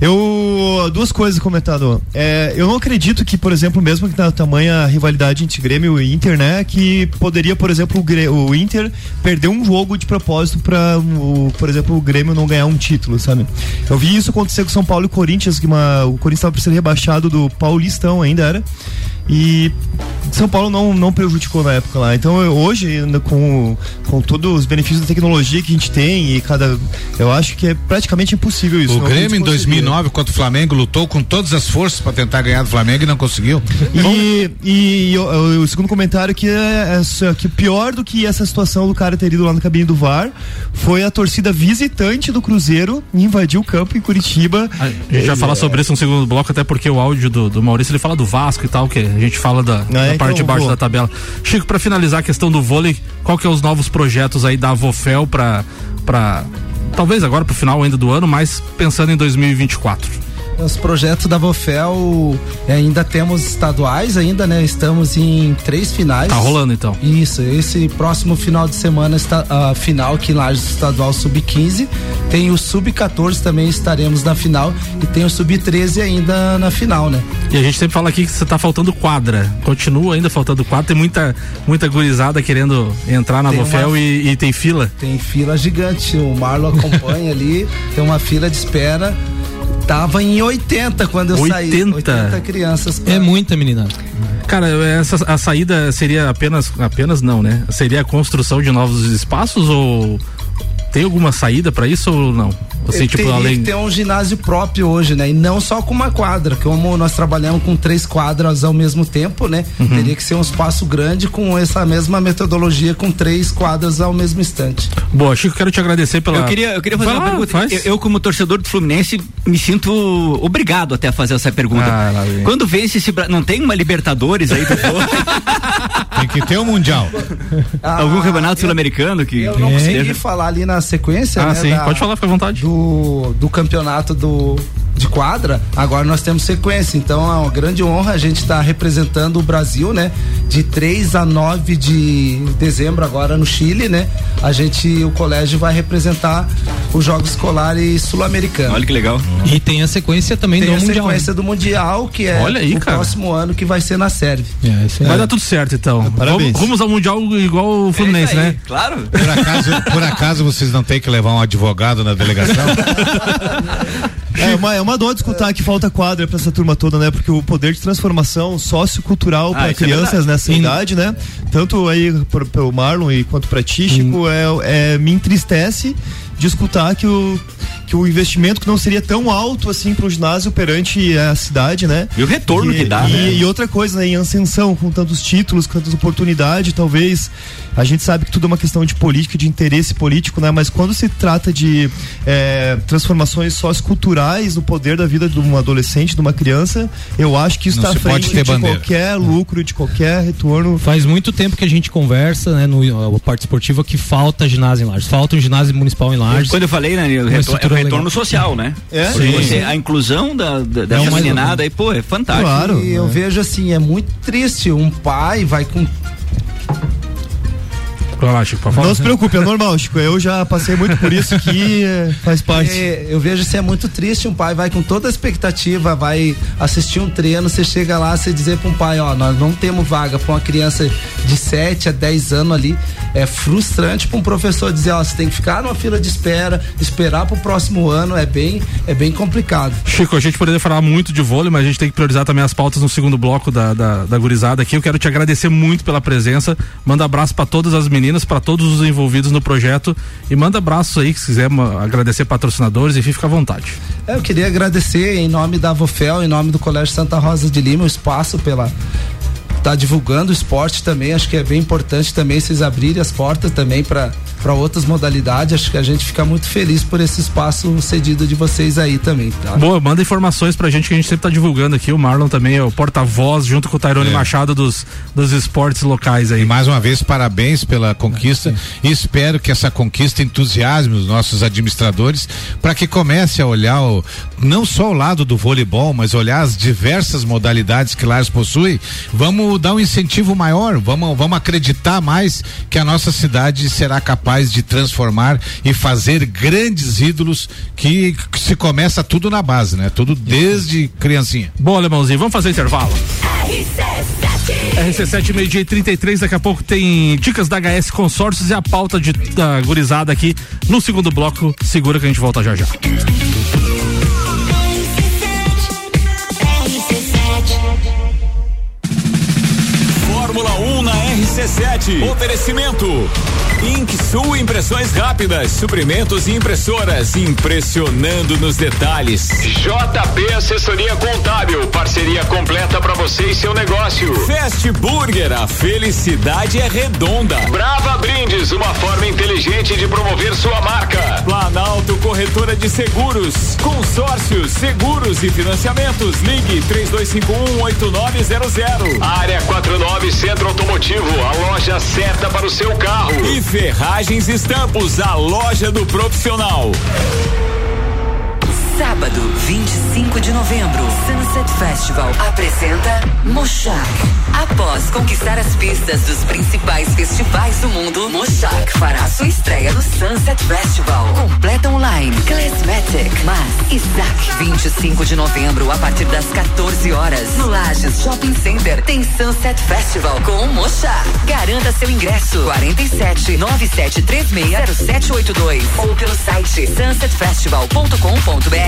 Eu. Duas coisas comentado. É, eu não acredito que, por exemplo, mesmo que na tamanha rivalidade entre Grêmio e Inter, né? Que poderia, por exemplo, o, o Inter perder um jogo de propósito para, por exemplo, o Grêmio não ganhar um título, sabe? Eu vi isso acontecer com São Paulo e Corinthians, que uma, o Corinthians estava ser rebaixado do Paulistão ainda era. E São Paulo não, não prejudicou na época lá. Então eu- hoje, com, com todos os benefícios da tecnologia que a gente tem e cada. Eu acho que é praticamente impossível isso. o Grêmio em conseguiria. 2009 contra o Flamengo lutou com todas as forças para tentar ganhar do Flamengo e não conseguiu E, e, o, o segundo comentário que é, é que pior do que essa situação do cara ter ido lá na cabine do VAR foi a torcida visitante do Cruzeiro invadir o campo em Curitiba. A gente vai falar sobre isso no segundo bloco, até porque o áudio do, do Maurício ele fala do Vasco e tal, que a gente fala da, da É, então, parte de então, baixo vou. da tabela. Chico, pra finalizar a questão do vôlei, qual que é os novos projetos aí da Avofel pra, pra talvez agora pro final ainda do ano, mas pensando em 2024? Os projetos da Vofel eh, ainda temos estaduais ainda, né? Estamos em três finais. Tá rolando então. Isso, esse próximo final de semana está a final aqui em Lages Estadual Sub-15. Tem o Sub-14 também estaremos na final e tem o Sub-13 ainda na final, né? E a gente sempre fala aqui que você tá faltando quadra. Continua ainda faltando quadra. Tem muita, muita gurizada querendo entrar na Tem Vofel uma- e, e tem fila. Tem fila gigante, o Marlon acompanha ali, tem uma fila de espera. Tava em 80 quando eu saí. 80? 80 crianças. pra- É muita meninada. Cara, essa, a saída seria apenas, apenas não, né? Seria a construção de novos espaços ou tem alguma saída pra isso ou não? Assim, tipo, teria além. que ter um ginásio próprio hoje, né? E não só com uma quadra, como nós trabalhamos com três quadras ao mesmo tempo, né? Uhum. Teria que ser um espaço grande com essa mesma metodologia, com três quadras ao mesmo instante. Boa, Chico, quero te agradecer pela. Eu queria, eu queria fazer Vai uma lá, pergunta. faz. Eu, eu, como torcedor do Fluminense, me sinto obrigado até a fazer essa pergunta. Ah. Quando vence esse. Não tem uma Libertadores aí do? Tem que ter um mundial. Algum Ah, campeonato sul-americano que. Eu não consegui falar ali na sequência, Ah, né? sim, da- pode falar, fica à vontade. do, do campeonato do, de quadra, agora nós temos sequência. Então é uma grande honra a gente estar representando o Brasil, né? De 3 a 9 de dezembro, agora no Chile, né? A gente, o colégio vai representar os Jogos Escolares Sul-Americanos. Olha que legal. E tem a sequência também Tem do a Mundial. sequência do Mundial, que é Olha aí, o cara. próximo ano, que vai ser na Sérvia. É, isso aí. Vai dar tudo certo, então. parabéns. Vamos, rumos ao Mundial igual o Fluminense, É isso aí, né? Claro. Por acaso, por acaso vocês não têm que levar um advogado na delegação? É uma, é uma dor de escutar que falta quadra pra essa turma toda, né? Porque o poder de transformação sociocultural Ah, para isso é crianças verdade. nessa idade, né? Tanto aí pro, pro Marlon e quanto pra ti, Chico, é, é, me entristece de escutar que o, que o investimento que não seria tão alto assim pro ginásio perante a cidade, né? E o retorno que dá, e, né? e outra coisa, né? Em ascensão, com tantos títulos, com tantas oportunidades, talvez. A gente sabe que tudo é uma questão de política, de interesse político, né? Mas quando se trata de é, transformações socioculturais no poder da vida de um adolescente, de uma criança, eu acho que isso está à frente ter de bandeira. qualquer lucro, de qualquer retorno. Faz muito tempo que a gente conversa, né, no a parte esportiva que falta ginásio em Lages. Falta um ginásio municipal em Lages. Quando eu falei, né? O retorno, é o retorno legal. social, né? É? Sim. você- a inclusão da, da, dessa É meninada aí, pô, é fantástico. Claro. E eu né? vejo assim, é muito triste. Um pai vai com lá, Chico. Não se preocupe, é normal, Chico. Eu já passei muito por isso aqui, é, faz parte. É, eu vejo se é muito triste, um pai vai com toda a expectativa, vai assistir um treino, você chega lá, você dizer para um pai, ó, nós não temos vaga para uma criança de 7 a 10 anos ali, é frustrante para um professor dizer, ó, você tem que ficar numa fila de espera, esperar pro próximo ano, é bem, é bem complicado. Chico, a gente poderia falar muito de vôlei, mas a gente tem que priorizar também as pautas no segundo bloco da, da, da gurizada aqui. Eu quero te agradecer muito pela presença. Manda abraço para todas as meninas, para todos os envolvidos no projeto. E manda abraços aí, se quiser agradecer patrocinadores, enfim, fica à vontade. É, Eu queria agradecer em nome da Vofel, em nome do Colégio Santa Rosa de Lima, o espaço pela tá divulgando o esporte também, acho que é bem importante também vocês abrirem as portas também para para outras modalidades, acho que a gente fica muito feliz por esse espaço cedido de vocês aí também, tá? Boa, manda informações pra gente que a gente sempre tá divulgando aqui. O Marlon também é o porta-voz, junto com o Tairone É. Machado dos, dos esportes locais aí. E mais uma vez, parabéns pela conquista e espero que essa conquista entusiasme os nossos administradores para que comece a olhar o, não só o lado do voleibol, mas olhar as diversas modalidades que Lares possui. Vamos dar um incentivo maior, vamos, vamos acreditar mais que a nossa cidade será capaz de transformar e fazer grandes ídolos que, que se começa tudo na base, né? Tudo desde criancinha. Bom, alemãozinho, vamos fazer intervalo. RC7 meio-dia e 33, daqui a pouco tem dicas da HS Consórcios e a pauta de, da gurizada aqui no segundo bloco. Segura que a gente volta já já. RC7. Oferecimento. Inksul Impressões Rápidas, suprimentos e impressoras, impressionando nos detalhes. JP Assessoria Contábil, parceria completa para você e seu negócio. Fast Burger, a felicidade é redonda. Brava Brindes, uma forma inteligente de promover sua marca. Planalto Corretora de Seguros, consórcios, seguros e financiamentos. Ligue 32518900. Área 49 Centro Automotivo, loja certa para o seu carro. E Ferragens Estampos, a loja do profissional. Sábado, 25 de novembro, Sunset Festival apresenta Mochak. Após conquistar as pistas dos principais festivais do mundo, Mochak fará sua estreia no Sunset Festival. Completa online, Classmatic, Mas, Isaac. 25 de novembro, a partir das 14 horas, no Lages Shopping Center, tem Sunset Festival com Mochak. Garanta seu ingresso, 47 9736 0782 ou pelo site sunsetfestival.com.br.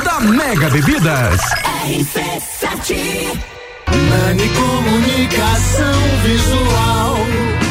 da Mega Bebidas. Nani Comunicação Visual.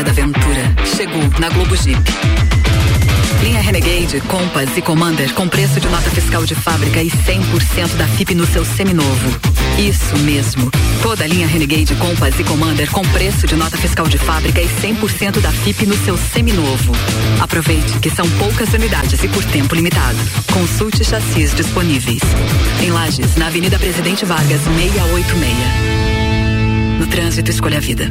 Hora da aventura chegou na Globo Jeep. Linha Renegade, Compass e Commander com preço de nota fiscal de fábrica e 100% da FIP no seu seminovo. Isso mesmo. Toda a linha Renegade, Compass e Commander com preço de nota fiscal de fábrica e 100% da FIP no seu seminovo. Aproveite que são poucas unidades e por tempo limitado. Consulte chassis disponíveis. Em Lages, na Avenida Presidente Vargas, 686. No trânsito, escolha a vida.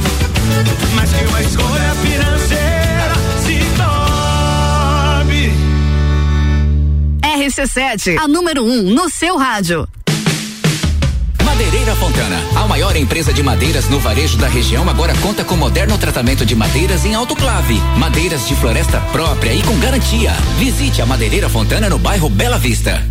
RC7, a número 1 um no seu rádio. Madeireira Fontana, a maior empresa de madeiras no varejo da região, agora conta com moderno tratamento de madeiras em autoclave, madeiras de floresta própria e com garantia. Visite a Madeireira Fontana no bairro Bela Vista.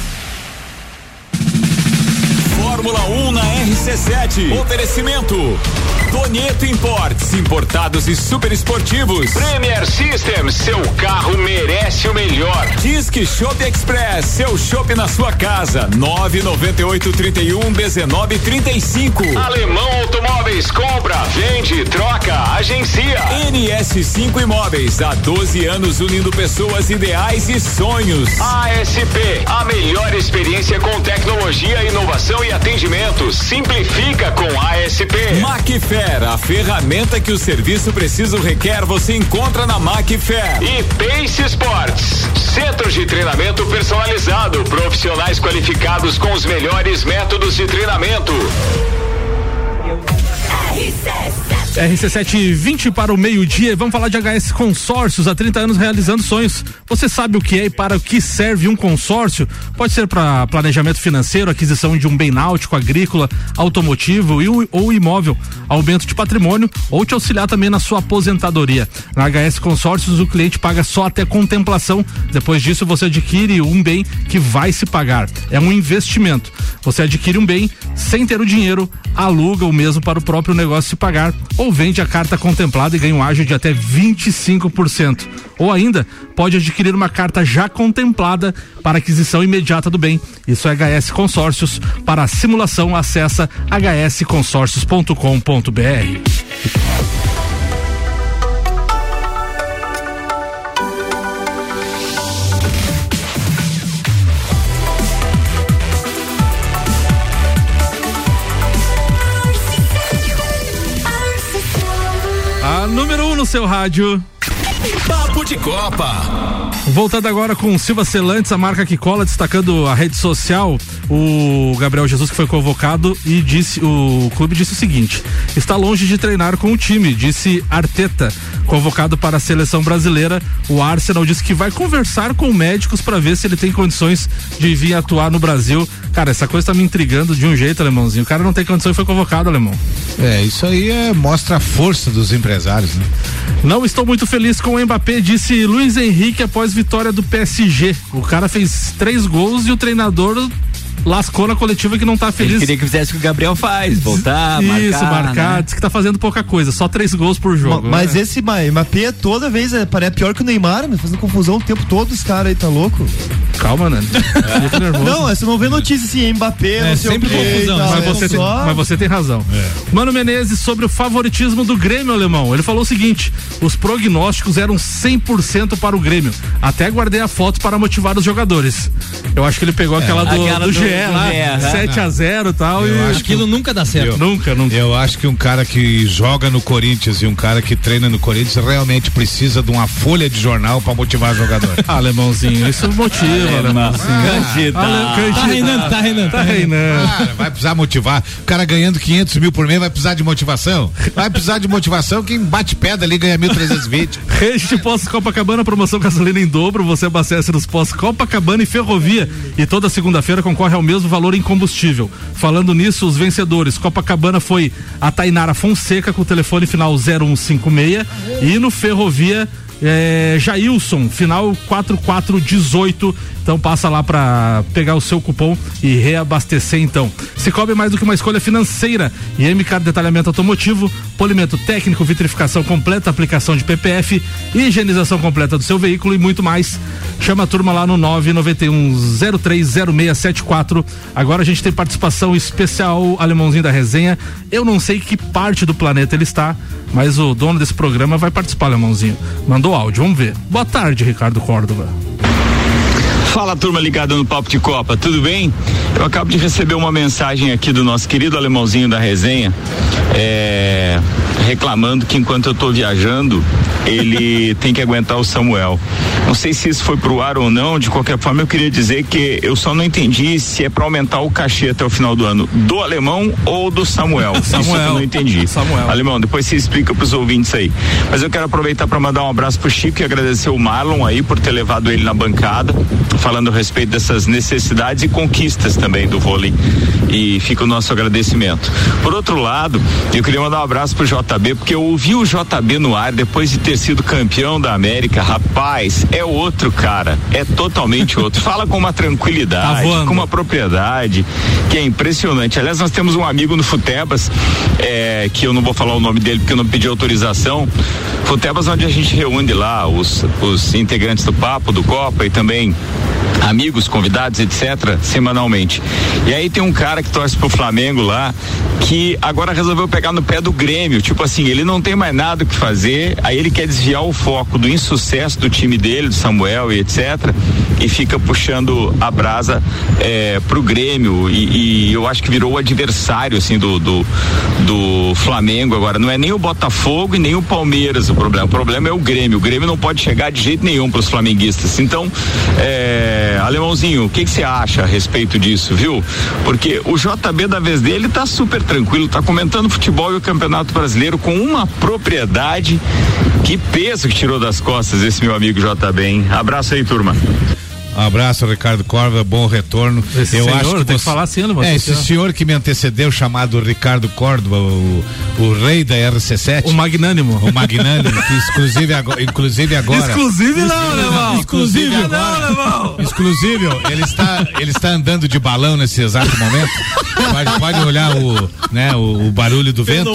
Fórmula 1 na RC7. Oferecimento. Donieto Imports, importados e super esportivos. Premier Systems, seu carro merece o melhor. Disque Shop Express, seu shopping na sua casa. 998 31 19 35. Alemão Automóveis, compra, vende, troca, agencia. NS5 Imóveis, há 12 anos unindo pessoas ideais e sonhos. ASP, a melhor experiência com tecnologia, inovação e atendimento. Simplifica com ASP. Macfair, a ferramenta que o serviço preciso requer, você encontra na Macfair. E Pace Sports, centro de treinamento personalizado, profissionais qualificados com os melhores métodos de treinamento. RC720 para o meio-dia. Vamos falar de HS Consórcios, há 30 anos realizando sonhos. Você sabe o que é e para o que serve um consórcio? Pode ser para planejamento financeiro, aquisição de um bem náutico, agrícola, automotivo e, ou imóvel, aumento de patrimônio ou te auxiliar também na sua aposentadoria. Na HS Consórcios, o cliente paga só até contemplação. Depois disso, você adquire um bem que vai se pagar. É um investimento. Você adquire um bem sem ter o dinheiro, aluga o mesmo para o próprio negócio se pagar ou vende a carta contemplada e ganha um ágio de até 25%. Ou ainda, pode adquirir uma carta já contemplada para aquisição imediata do bem. Isso é HS Consórcios. Para simulação, acessa hsconsórcios.com.br. no seu rádio. Papo de Copa. Voltando agora com Silva Celantes, a marca que cola, destacando a rede social, o Gabriel Jesus que foi convocado e disse, o clube disse o seguinte: está longe de treinar com o time, disse Arteta, convocado para a seleção brasileira. O Arsenal disse que vai conversar com médicos para ver se ele tem condições de vir atuar no Brasil. Cara, essa coisa tá me intrigando de um jeito, alemãozinho. O cara não tem condição e foi convocado, alemão. É, isso aí é, mostra a força dos empresários, né? Não estou muito feliz com o Mbappé, disse Luiz Henrique após vitória do PSG. O cara fez três gols e o treinador lascou na coletiva que não tá feliz. Ele queria que fizesse o que o Gabriel faz, voltar, marcar. Isso, marcar, né? diz que tá fazendo pouca coisa, só três gols por jogo. Mas né? esse Mbappé toda vez é, parece pior que o Neymar, me fazendo confusão o tempo todo, esse cara aí tá louco. Calma, né? Fica nervoso. Não, você não vê notícia assim, Mbappé, É, não sei sempre o quê, confusão, tal, mas, é você tem, mas você tem razão. Mano Menezes sobre o favoritismo do Grêmio alemão. Ele falou o seguinte: os prognósticos eram 100% para o Grêmio. Até guardei a foto para motivar os jogadores. Eu acho que ele pegou aquela do, Aquela do, do- GE do lá, GE, aham. 7 a 0 e tal. Eu e acho que- Aquilo nunca dá certo. Eu- Nunca, nunca. Eu acho que um cara que joga no Corinthians e um cara que treina no Corinthians realmente precisa de uma folha de jornal para motivar jogador. Ah, alemãozinho, isso motiva, alemãozinho. Ale- Tá reinando, tá reinando, Tá tá reinando. Cara, vai precisar motivar. O cara ganhando 500 mil por mês vai precisar de motivação? Vai precisar de motivação. Quem bate pedra ali ganha 1.320. Rede de Postos Copacabana, promoção gasolina em dobro. Você abastece nos postos Copacabana e Ferrovia. E toda segunda-feira concorre ao mesmo valor em combustível. Falando nisso, os vencedores. Copacabana foi a Tainara Fonseca com o telefone final 0156. E no Ferrovia. É, Jailson, final 4418. Então passa lá para pegar o seu cupom e reabastecer então. Se cobre mais do que uma escolha financeira. E MK Detalhamento Automotivo, polimento técnico, vitrificação completa, aplicação de PPF, higienização completa do seu veículo e muito mais. Chama a turma lá no 991 030674. Agora a gente tem participação especial, alemãozinho da resenha. Eu não sei que parte do planeta ele está, mas o dono desse programa vai participar, alemãozinho. Mandou áudio, vamos ver. Boa tarde, Ricardo Córdova. Fala turma ligada no Papo de Copa, tudo bem? Eu acabo de receber uma mensagem aqui do nosso querido alemãozinho da resenha, é, reclamando que enquanto eu tô viajando, ele tem que aguentar o Samuel. Não sei se isso foi pro ar ou não, de qualquer forma eu queria dizer que eu só não entendi se é para aumentar o cachê até o final do ano do alemão ou do Samuel. Isso que eu não entendi. Samuel. Alemão, depois você explica pros ouvintes aí. Mas eu quero aproveitar para mandar um abraço pro Chico e agradecer o Marlon aí por ter levado ele na bancada, falando a respeito dessas necessidades e conquistas também do vôlei. E fica o nosso agradecimento. Por outro lado, eu queria mandar um abraço pro JB, porque eu ouvi o JB no ar depois de ter sido campeão da América. Rapaz, é outro cara. É totalmente outro. Fala com uma tranquilidade, voando. com uma propriedade que é impressionante. Aliás, nós temos um amigo no Futebas, é, que eu não vou falar o nome dele porque eu não pedi autorização. Futebas, onde a gente reúne lá os, os integrantes do Papo, do Copa e também amigos, convidados, etc., semanalmente. E aí tem um cara que torce pro Flamengo lá, que agora resolveu pegar no pé do Grêmio. Tipo assim, ele não tem mais nada o que fazer, aí ele quer desviar o foco do insucesso do time dele, do Samuel e etc., e fica puxando a brasa é, pro Grêmio. E, e eu acho que virou o adversário, assim, do, do, do Flamengo agora. Não é nem o Botafogo e nem o Palmeiras o problema. O problema é o Grêmio. O Grêmio não pode chegar de jeito nenhum pros flamenguistas. Então, é, alemãozinho, o que que você acha a respeito disso, viu? Porque o JB da vez dele tá super tranquilo, tá comentando futebol e o Campeonato Brasileiro com uma propriedade. Que peso que tirou das costas esse meu amigo JB, hein? Abraço aí, turma. Um abraço, Ricardo Corva, bom retorno. Esse eu senhor, acho que tem que você- falar assim, não É, esse senhor. que me antecedeu, chamado Ricardo Córdoba, o, o rei da RC7. O magnânimo. O magnânimo, que exclusive agora. Inclusive agora Exclusive não, alemão. Exclusive Não, alemão. Exclusive, ele está, ele está andando de balão nesse exato momento. Pode, pode olhar o, né, o, o barulho do vento.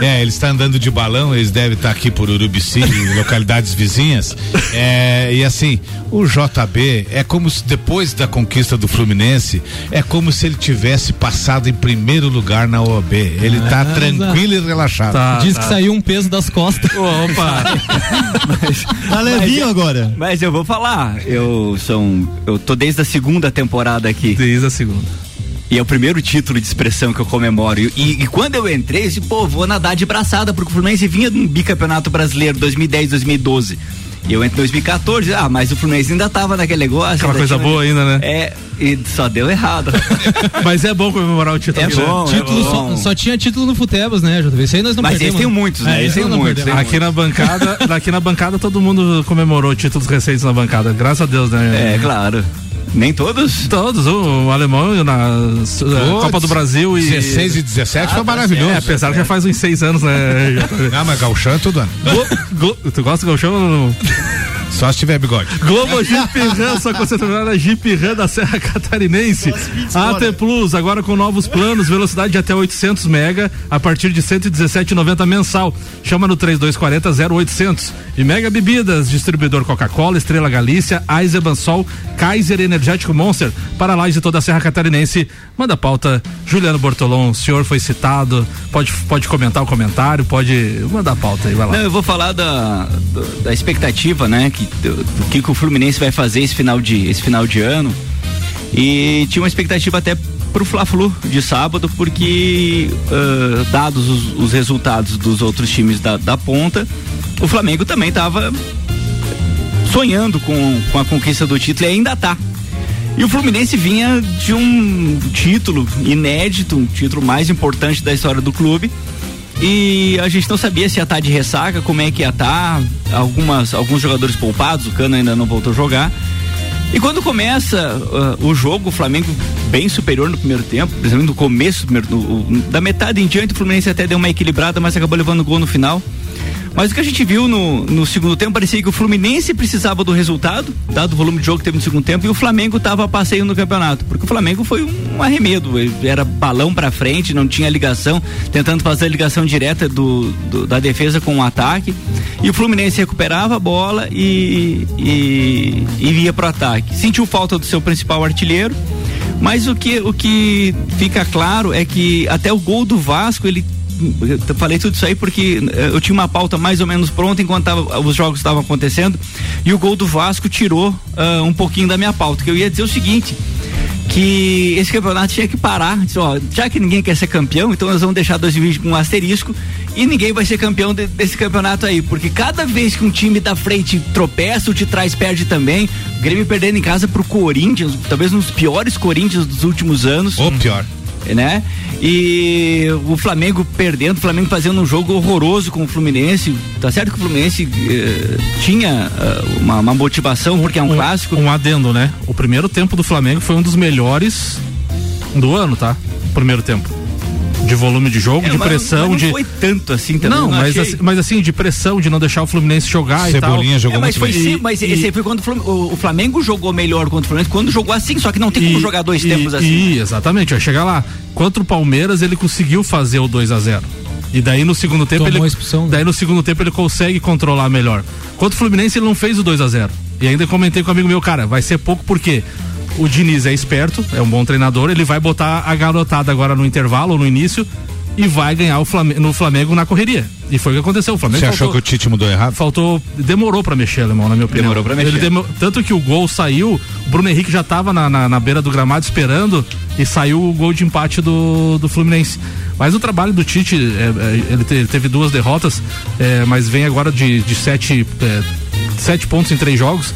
É, ele está andando de balão, eles devem estar aqui por Urubici localidades vizinhas. É, e assim, o JB é como se depois da conquista do Fluminense, é como se ele tivesse passado em primeiro lugar na OAB. Ele está Ah, tranquilo e relaxado. Tá, Diz tá. que saiu um peso das costas. Opa! Tá levinho agora. Mas eu vou falar, eu são, eu tô desde a segunda temporada aqui. Desde a segunda. E é o primeiro título de expressão que eu comemoro. E, e quando eu entrei, eu disse, pô, vou nadar de braçada, porque o Fluminense vinha de um bicampeonato brasileiro 2010, 2012. E eu entrei em 2014, ah, mas o Fluminense ainda tava naquele negócio. Aquela coisa tinha- boa ainda, né? É, e só deu errado. Mas é bom comemorar o título. É né? bom, é Título só, bom. só tinha título no Futebas, né, JV? Isso aí nós não Mas perdemos. eles têm muitos, né? É, Eles têm muitos, perdemos. Aqui na bancada, aqui na bancada todo mundo comemorou títulos recentes na bancada. Graças a Deus, né? É, claro. Nem todos? Todos, o, o alemão na eh, Copa do Brasil e. 16 e 17 foi maravilhoso. É, apesar que já faz uns seis anos, né? Não, mas gauchão é tudo ano. Glo- Glo- tu gosta do gauchão? Só se tiver bigode. Globo Jeep Ram, sua concessionária Jeep Ram da Serra Catarinense. AT Plus, agora com novos planos, velocidade de até 800 mega, a partir de 117,90 mensal. Chama no 3240 0800. E Mega Bebidas, distribuidor Coca-Cola, Estrela Galícia, Eisenbahn Sol, Kaiser Energético Monster, para lá de toda a Serra Catarinense. Manda a pauta, Juliano Bortolom, o senhor foi citado, pode, pode comentar o comentário, pode mandar a pauta aí, vai lá. Não, eu vou falar da, da expectativa, né? Que, do, do que, que o Fluminense vai fazer esse final de, esse final de ano. E tinha uma expectativa até pro Fla-Flu de sábado, porque ah, dados os, os resultados dos outros times da, da ponta, o Flamengo também estava sonhando com, com a conquista do título e ainda tá. E o Fluminense vinha de um título inédito, um título mais importante da história do clube. E a gente não sabia se ia estar de ressaca, como é que ia estar. Algumas, alguns jogadores poupados, o Cano ainda não voltou a jogar. E quando começa ah, o jogo, o Flamengo bem superior no primeiro tempo, principalmente no começo, do primeiro- da metade em diante, o Fluminense até deu uma equilibrada, mas acabou levando gol no final. Mas o que a gente viu no, no segundo tempo parecia que o Fluminense precisava do resultado, dado o volume de jogo que teve no segundo tempo, e o Flamengo estava a passeio no campeonato. Porque o Flamengo foi um arremedo, era balão pra frente, não tinha ligação, tentando fazer a ligação direta do, do- da defesa com o ataque. E o Fluminense recuperava a bola e, e, e ia pro ataque. Sentiu falta do seu principal artilheiro. Mas o que, o que fica claro é que até o gol do Vasco ele falei tudo isso aí porque eh, eu tinha uma pauta mais ou menos pronta enquanto tava- os jogos estavam acontecendo e o gol do Vasco tirou ah, um pouquinho da minha pauta. Que eu ia dizer o seguinte que esse campeonato tinha que parar. Disse, ó, já que ninguém quer ser campeão, então nós vamos deixar 2020 com um asterisco e ninguém vai ser campeão de- desse campeonato aí, porque cada vez que um time da frente tropeça, o de trás perde também. O Grêmio perdendo em casa pro Corinthians, talvez um dos piores Corinthians dos últimos anos. Ou pior. Né? E o Flamengo perdendo, o Flamengo fazendo um jogo horroroso com o Fluminense. Tá certo que o Fluminense eh, tinha ah, uma, uma motivação, porque é um, clássico. Um adendo, né? O primeiro tempo do Flamengo foi um dos melhores do ano, tá? Primeiro tempo. De volume de jogo, É, de mas- pressão, mas não de. foi tanto assim também. Não, não mas, achei. assim, mas assim, de pressão, de não deixar o Fluminense jogar e tal. É, mas foi sim, mas E- esse foi quando o Flam- o, o Flamengo jogou melhor contra o Fluminense, quando jogou assim, só que não tem como E- jogar dois e- tempos assim. E, exatamente, vai chegar lá. Contra o Palmeiras, ele conseguiu fazer o 2 a 0 E daí no segundo tempo Tomou ele expulsão, né? daí no segundo tempo ele consegue controlar melhor. Contra o Fluminense ele não fez o 2 a 0 E ainda comentei com um amigo meu, cara, vai ser pouco porque o Diniz é esperto, é um bom treinador, ele vai botar a garotada agora no intervalo no início e vai ganhar o Flamengo, no Flamengo na correria. E foi o que aconteceu. O Flamengo Você achou faltou- que o Tite mudou errado? Faltou. Demorou pra mexer, Alemão, na minha opinião. Demorou pra mexer. Ele demo- tanto que o gol saiu, o Bruno Henrique já tava na, na, na beira do gramado esperando e saiu o gol de empate do, do Fluminense. Mas o trabalho do Tite, é, é, ele, te- ele teve duas derrotas, é, mas vem agora de, de sete, é, sete pontos em três jogos.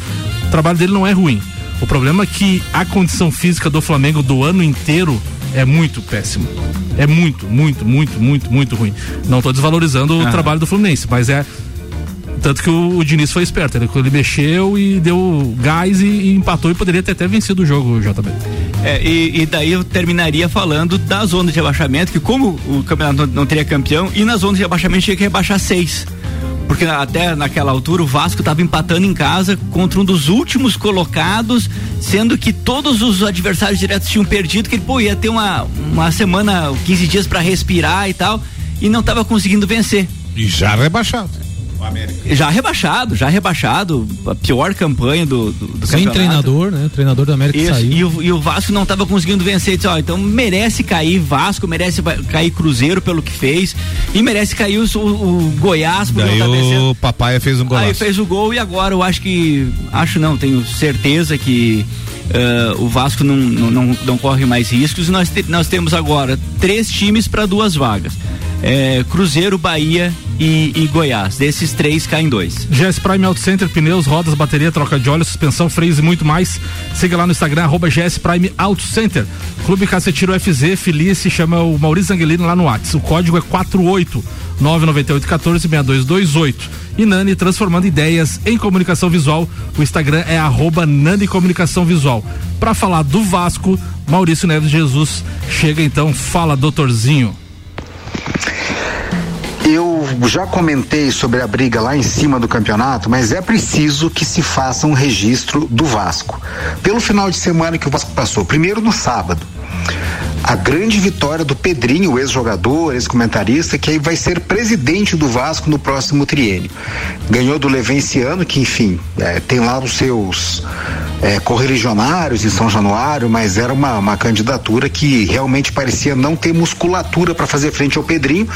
O trabalho dele não é ruim. O problema é que a condição física do Flamengo do ano inteiro é muito péssimo. É muito, muito, muito, muito, muito ruim. Não tô desvalorizando o trabalho do Fluminense, mas é tanto que o, o Diniz foi esperto, ele, ele mexeu e deu gás e, e empatou e poderia ter até vencido o jogo, JB. É, e, e daí eu terminaria falando da zona de rebaixamento, que como o campeonato não, não teria campeão, e na zona de rebaixamento tinha que rebaixar seis. Porque até naquela altura o Vasco estava empatando em casa contra um dos últimos colocados, sendo que todos os adversários diretos tinham perdido, que ele pô, ia ter uma, uma semana, 15 dias para respirar e tal, e não estava conseguindo vencer. E já rebaixado. América. Já rebaixado, já rebaixado, a pior campanha do, do, do Sem campeonato. treinador, né? O treinador do América Isso, saiu. E, o, e o Vasco não estava conseguindo vencer. Disse, ó, então merece cair Vasco, merece cair Cruzeiro pelo que fez. E merece cair o, o- o Goiás por Daí não estar vencendo. o papai fez um Aí golaço. fez o gol e agora eu acho que. Acho não, tenho certeza que. eh, o Vasco não, não, não, não corre mais riscos e nós, te- nós temos agora três times para duas vagas: Eh, Cruzeiro, Bahia e, e Goiás. Desses três caem dois. GS Prime Auto Center, pneus, rodas, bateria, troca de óleo, suspensão, freios e muito mais. Siga lá no Instagram, arroba GS Prime Auto Center. Clube Cacetiro FZ, Felice, chama o Maurício Angelino lá no WhatsApp. O código é 48 998 14 6228. E Nani transformando ideias em comunicação visual. O Instagram é arroba Nani Comunicação Visual. Para falar do Vasco, Maurício Neves Jesus chega então, fala doutorzinho. Já comentei sobre a briga lá em cima do campeonato, mas é preciso que se faça um registro do Vasco. Pelo final de semana que o Vasco passou, primeiro no sábado. A grande vitória do Pedrinho, ex-jogador, ex-comentarista, que aí vai ser presidente do Vasco no próximo triênio. Ganhou do Levenciano, que enfim, eh, tem lá os seus eh, correligionários em São Januário, mas era uma, uma candidatura que realmente parecia não ter musculatura para fazer frente ao Pedrinho,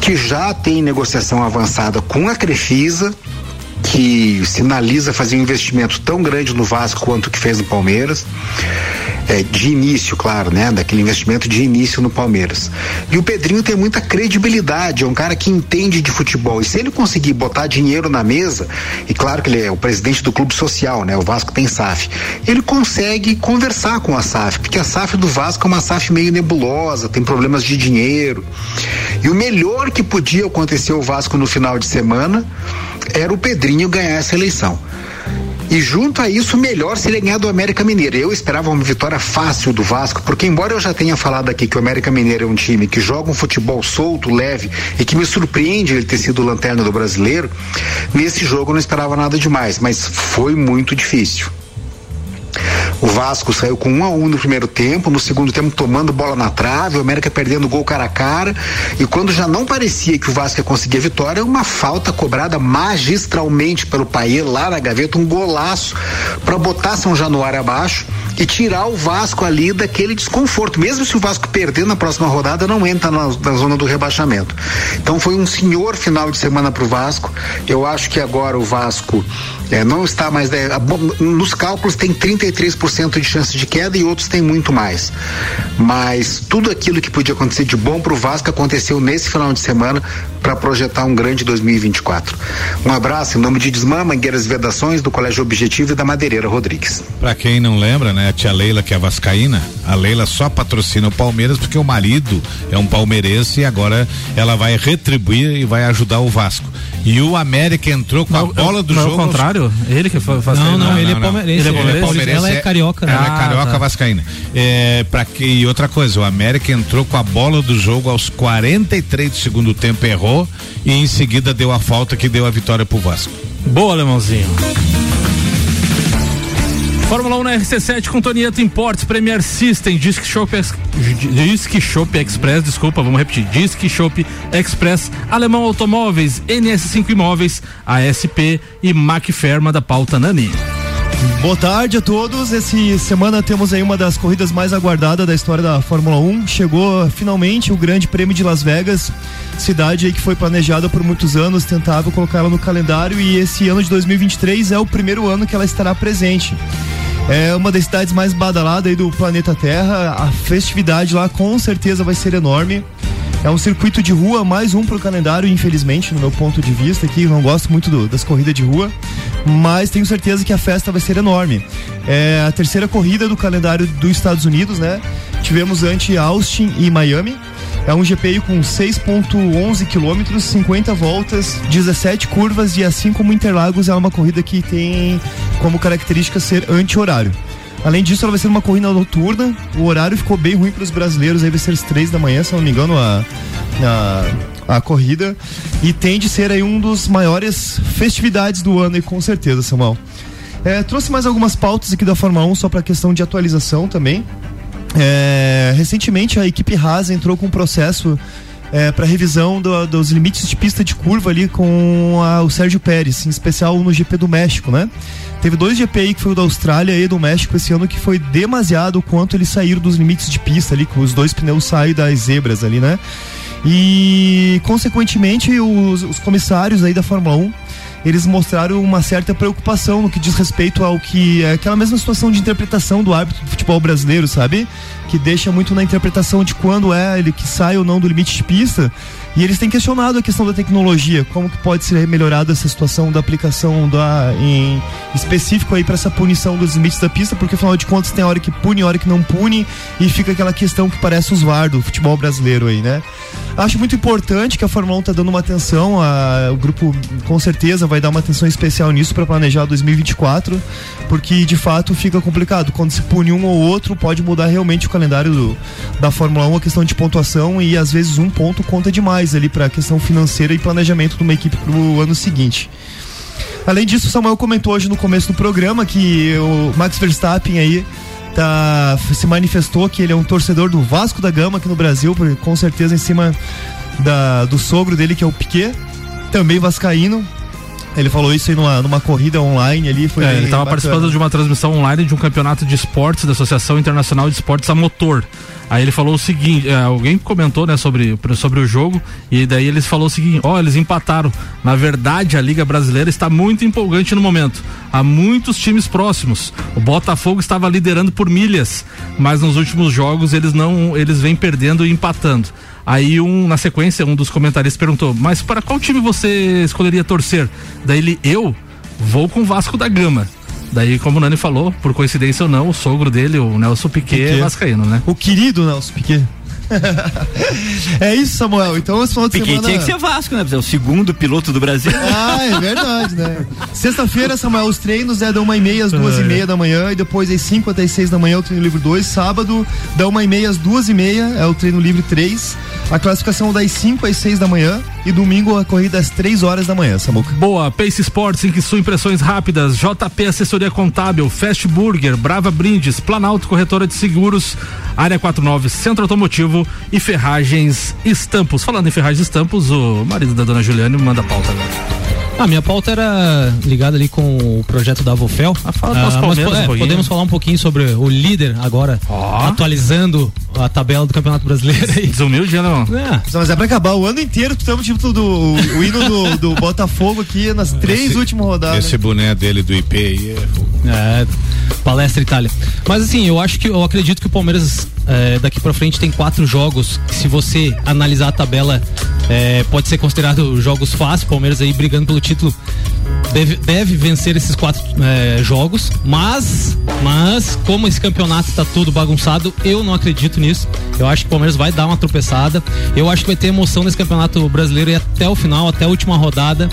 que já tem negociação avançada com a Crefisa, que sinaliza fazer um investimento tão grande no Vasco quanto que fez no Palmeiras. É, de início, claro, né? Daquele investimento de início no Palmeiras. E o Pedrinho tem muita credibilidade, é um cara que entende de futebol. E se ele conseguir botar dinheiro na mesa, e claro que ele é o presidente do clube social, né? O Vasco tem SAF. Ele consegue conversar com a SAF, porque a SAF do Vasco é uma SAF meio nebulosa, tem problemas de dinheiro. E o melhor que podia acontecer ao Vasco no final de semana era o Pedrinho ganhar essa eleição. E junto a isso, melhor seria ganhar do América Mineiro. Eu esperava uma vitória fácil do Vasco, porque embora eu já tenha falado aqui que o América Mineiro é um time que joga um futebol solto, leve e que me surpreende ele ter sido lanterna do brasileiro, nesse jogo eu não esperava nada demais, mas foi muito difícil. O Vasco saiu com um a um no primeiro tempo, no segundo tempo tomando bola na trave, o América perdendo gol cara a cara. E quando já não parecia que o Vasco ia conseguir a vitória, uma falta cobrada magistralmente pelo Paê lá na gaveta, um golaço para botar São Januário abaixo e tirar o Vasco ali daquele desconforto. Mesmo se o Vasco perder na próxima rodada, não entra na, na zona do rebaixamento. Então foi um senhor final de semana para o Vasco. Eu acho que agora o Vasco é, não está mais. É, a- nos cálculos tem 33% de chance de queda e outros têm muito mais. Mas tudo aquilo que podia acontecer de bom para o Vasco aconteceu nesse final de semana para projetar um grande 2024. Um abraço em nome de Desmã, Mangueiras e Vedações, do Colégio Objetivo e da Madeireira Rodrigues. Pra quem não lembra, né, a tia Leila, que é vascaína, a Leila só patrocina o Palmeiras porque o marido é um palmeirense e agora ela vai retribuir e vai ajudar o Vasco. E o América entrou com a bola do não é o jogo. aos- contrário? Ele que fa- faz Não, não, ele é palmeirense, Ele é ele é palmeirense? Ela é carioca, né? Ela é Ah, carioca tá. vascaína. É, pra que, e outra coisa, o América entrou com a bola do jogo aos 43 do segundo tempo, errou e em seguida deu a falta que deu a vitória pro Vasco. Boa, alemãozinho. Fórmula 1 na RC7 com Tonieto Imports, Premier System, Disc Shop, Shop Express, desculpa, vamos repetir, Disc Shop Express, Alemão Automóveis, NS5 Imóveis, ASP e Macferma da Pauta Nani. Boa tarde a todos. Essa semana temos aí uma das corridas mais aguardadas da história da Fórmula 1. Chegou finalmente o Grande Prêmio de Las Vegas, cidade aí que foi planejada por muitos anos, tentava colocar ela no calendário e esse ano de 2023 é o primeiro ano que ela estará presente. É uma das cidades mais badaladas aí do planeta Terra. A festividade lá com certeza vai ser enorme. É um circuito de rua, mais um pro calendário, infelizmente, no meu ponto de vista aqui. Não gosto muito do- das corridas de rua, mas tenho certeza que a festa vai ser enorme. É a terceira corrida do calendário dos Estados Unidos, né? Tivemos antes Austin e Miami. É um GPI com 6,11 quilômetros, 50 voltas, 17 curvas e assim como Interlagos é uma corrida que tem como característica ser anti-horário. Além disso, ela vai ser uma corrida noturna. O horário ficou bem ruim para os brasileiros. Aí vai ser às três da manhã, se não me engano, a, a, a corrida. E tem de ser aí um dos maiores festividades do ano, aí, com certeza, Samuel. É, trouxe mais algumas pautas aqui da Fórmula 1 só para questão de atualização também. É, recentemente a equipe Haas entrou com um processo para revisão do- dos limites de pista de curva ali com a- o Sérgio Pérez, em especial no GP do México, né? Teve dois GP aí que foi o da Austrália e do México esse ano que foi demasiado o quanto eles saíram dos limites de pista ali, que os dois pneus saem das zebras ali, né? E consequentemente os, os comissários aí da Fórmula 1 eles mostraram uma certa preocupação no que diz respeito ao que é aquela mesma situação de interpretação do árbitro do futebol brasileiro, sabe? Que deixa muito na interpretação de quando é ele que sai ou não do limite de pista. E eles têm questionado a questão da tecnologia, como que pode ser melhorada essa situação da aplicação da em específico aí para essa punição dos limites da pista, porque afinal de contas tem hora que pune, hora que não pune e fica aquela questão que parece os VAR do futebol brasileiro aí, né? Acho muito importante que a Fórmula 1 tá dando uma atenção, a, o grupo com certeza vai dar uma atenção especial nisso para planejar 2024, porque de fato fica complicado. Quando se pune um ou outro, pode mudar realmente o calendário do- da Fórmula 1, a questão de pontuação e às vezes um ponto conta demais ali para a questão financeira e planejamento de uma equipe para o ano seguinte. Além disso, o Samuel comentou hoje no começo do programa que o Max Verstappen aí tá, se manifestou que ele é um torcedor do Vasco da Gama aqui no Brasil, com certeza em cima da, do sogro dele, que é o Piquet, também vascaíno. Ele falou isso aí numa, numa corrida online ali. Foi É, ele estava participando de uma transmissão online de um campeonato de esportes da Associação Internacional de Esportes a Motor. Aí ele falou o seguinte, é, alguém comentou, né, sobre, sobre o jogo, e daí eles falou o seguinte, ó, eles empataram. Na verdade, a Liga Brasileira está muito empolgante no momento. Há muitos times próximos. O Botafogo estava liderando por milhas, mas nos últimos jogos eles não, eles vêm perdendo e empatando. Aí um, na sequência, um dos comentaristas perguntou, mas para qual time você escolheria torcer? Daí ele, eu vou com o Vasco da Gama. Daí, como o Nani falou, por coincidência ou não, o sogro dele, o Nelson Piquet, é Piquet. vascaíno, né? O querido Nelson Piquet. é isso, Samuel. Então, esse final de Piquet semana. tinha que ser Vasco, né? É o segundo piloto do Brasil. Ah, é verdade, né? Sexta-feira, Samuel, os treinos é da uma e meia às duas É. e meia da manhã e depois às cinco até às seis da manhã é o treino livre 2. Sábado, da uma e meia às duas e meia é o treino livre 3. A classificação das 5 às 6 da manhã e domingo a corrida às 3 horas da manhã, Samuca. Boa, Pace Sports, em que sua impressões rápidas, JP Assessoria Contábil, Fast Burger, Brava Brindes, Planalto Corretora de Seguros, Área 49, Centro Automotivo e Ferragens Estampos. Falando em Ferragens Estampos, o marido da dona Juliane manda pauta agora. A minha pauta era ligada ali com o projeto da Avofel. Ah, fala dos mas Palmeiras é, podemos falar um pouquinho sobre o líder agora, atualizando a tabela do Campeonato Brasileiro. aí. Desumilde, não? É. Mas é pra acabar o ano inteiro, estamos tipo do, o, o hino do, do Botafogo aqui nas três Esse- últimas rodadas. Esse boné dele do IP aí é. É, palestra Itália. Mas assim, eu acho que eu acredito que o Palmeiras é, daqui pra frente tem quatro jogos. Se você analisar a tabela, é, pode ser considerado jogos fáceis. Palmeiras aí brigando pelo título deve, deve vencer esses quatro é, jogos. Mas, mas como esse campeonato está todo bagunçado, eu não acredito nisso. Eu acho que o Palmeiras vai dar uma tropeçada. Eu acho que vai ter emoção nesse campeonato brasileiro e até o final, até a última rodada.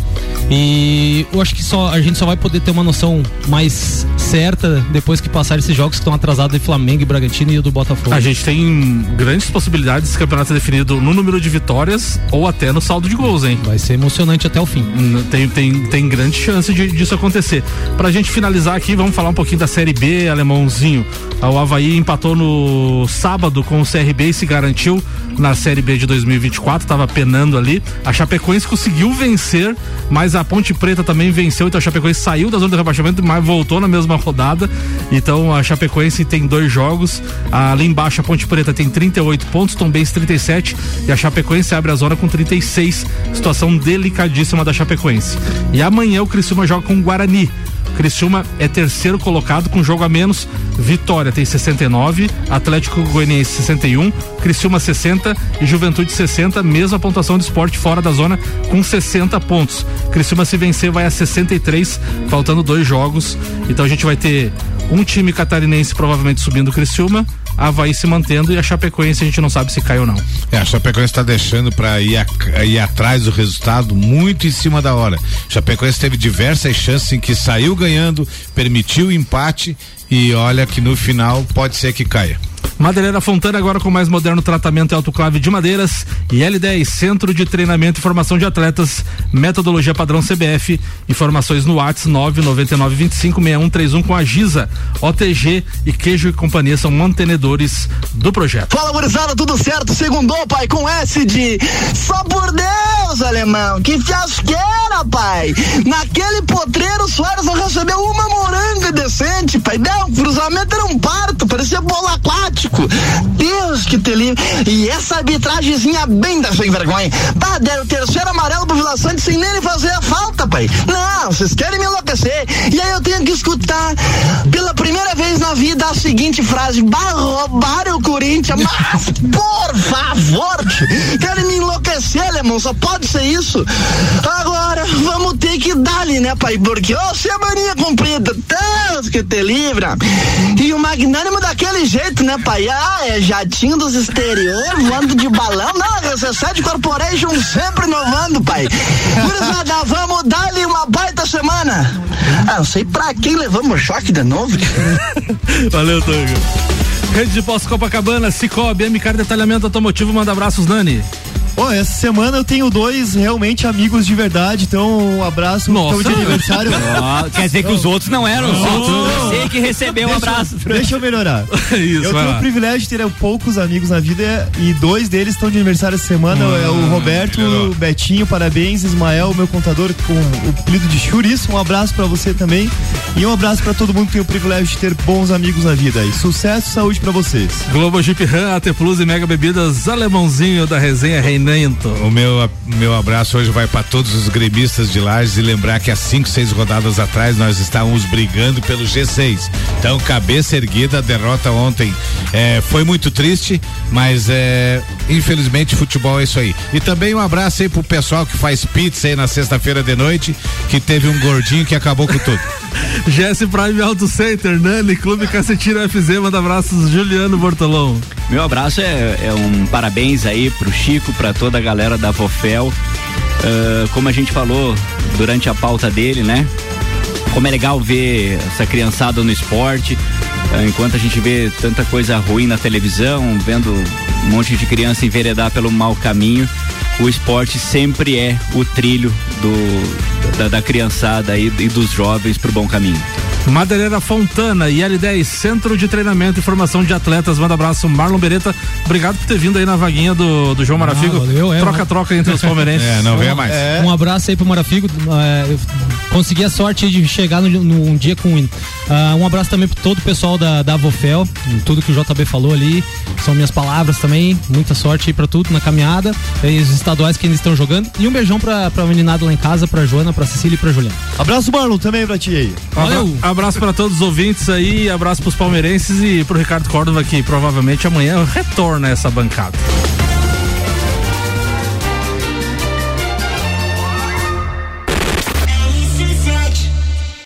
E eu acho que só a gente só vai poder ter uma noção mais certa depois que passar esses jogos que estão atrasados de Flamengo e Bragantino e do Botafogo. A gente tem grandes possibilidades desse campeonato ser definido no número de vitórias ou até no saldo de gols, hein? Vai ser emocionante até o fim. Tem, tem, tem grande chance de, disso acontecer. Pra gente finalizar aqui, vamos falar um pouquinho da Série B, alemãozinho. O Havaí empatou no sábado com o CRB e se garantiu na Série B de 2024, tava penando ali. A Chapecoense conseguiu vencer, mas a Ponte Preta também venceu, então a Chapecoense saiu da zona de rebaixamento, mas voltou na mesma rodada. Então a Chapecoense tem dois jogos. Ali embaixo a Ponte Preta tem 38 pontos, Tombense 37 e a Chapecoense abre a zona com 36. Situação delicadíssima da Chapecoense. E amanhã o Criciúma joga com o Guarani. Criciúma é terceiro colocado com jogo a menos. Vitória tem 69, Atlético Goianiense 61, Criciúma 60 e Juventude 60, mesma pontuação de esporte fora da zona com 60 pontos. Criciúma se vencer vai a 63, faltando dois jogos. Então a gente vai ter um time catarinense provavelmente subindo o Criciúma, Havaí se mantendo e a Chapecoense a gente não sabe se cai ou não. É, a Chapecoense está deixando para ir, ir atrás do resultado muito em cima da hora. Chapecoense teve diversas chances em que saiu ganhando, permitiu o empate e olha que no final pode ser que caia. Madeireira Fontana agora com mais moderno tratamento e autoclave de madeiras e L10 Centro de Treinamento e Formação de Atletas, metodologia padrão CBF, informações no WhatsApp 999256131 com a Giza, OTG e Queijo e Companhia são mantenedores do projeto. Fala, gurizada, tudo certo? Segundou, pai, com S de só por Deus, alemão, que fiasqueira, pai. Naquele potreiro, o Soares não recebeu uma moranga decente, pai. Não, cruzamento era um parto, parecia bolo Deus que te livre. E essa arbitragemzinha bem da sem vergonha. Tá, deram o terceiro amarelo pro Vila Sante sem nem fazer a falta, pai. Não, vocês querem me enlouquecer. E aí eu tenho que escutar pela primeira vez na vida a seguinte frase: bah, roubaram o Corinthians, mas por favor, querem me enlouquecer, alemão, só pode ser isso. Agora, vamos ter que dar-lhe, né, pai? Porque, ô, semaninha comprida, Deus que te livra. E o magnânimo daquele jeito, né, Ah, é jatinho dos exterior, voando de balão. Não, RC7 Corporation sempre inovando, pai. Gurizada, vamos dar-lhe uma baita semana. Ah, não sei pra quem levamos choque de novo. Valeu, Togo. Rede de Posto Copacabana, Cicobi, MK Detalhamento Automotivo, manda abraços, Nani. Ó, essa semana eu tenho dois realmente amigos de verdade, então um abraço Nossa. então, de aniversário. Ó, quer dizer que os outros não eram os outros. Você que recebeu um Deixa eu- abraço. Deixa eu melhorar. Isso, eu tenho o privilégio de ter poucos amigos na vida e dois deles estão de aniversário essa semana. é o Roberto, o Betinho, parabéns. Ismael, meu contador, com o apelido de Churiço. Um abraço pra você também. E um abraço pra todo mundo que tem o privilégio de ter bons amigos na vida. E sucesso e saúde pra vocês. Globo Jeep Ram, AT Plus e Mega Bebidas, alemãozinho da resenha O meu, meu abraço hoje vai para todos os gremistas de Lages e lembrar que há cinco, seis rodadas atrás nós estávamos brigando pelo G6. Então, cabeça erguida, a derrota ontem é, foi muito triste, mas é, infelizmente futebol é isso aí. E também um abraço aí pro pessoal que faz pizza aí na sexta-feira de noite, que teve um gordinho que acabou com tudo. GS Prime Auto Center, Nani, Clube Cacetinho FZ, manda abraços, Juliano Bortolão. Meu abraço é, é um parabéns aí pro Chico, pra toda a galera da Vofel. Ah, como a gente falou durante a pauta dele, né? Como é legal ver essa criançada no esporte, ah, enquanto a gente vê tanta coisa ruim na televisão, vendo um monte de criança enveredar pelo mau caminho, o esporte sempre é o trilho do, da, da criançada e, e dos jovens pro bom caminho. Madeireira Fontana e L10 Centro de Treinamento e Formação de Atletas. Manda abraço, Marlon Beretta. Obrigado por ter vindo aí na vaguinha do, do João Marafigo. valeu, é, Troca-troca entre os palmeirenses. É, não venha mais. Um abraço aí pro Marafigo. é, eu consegui a sorte de chegar num dia com. ah, um abraço também pro todo o pessoal da, da Avofel, tudo que o JB falou ali. São minhas palavras também. Muita sorte aí pra tudo na caminhada. E os estaduais que ainda estão jogando. E um beijão pra, pra meninada lá em casa, pra Joana, pra Cecília e pra Juliana. Abraço, Marlon, também pra ti aí. Valeu. Abraço para todos os ouvintes aí, abraço pros palmeirenses e pro Ricardo Córdova que provavelmente amanhã retorna essa bancada.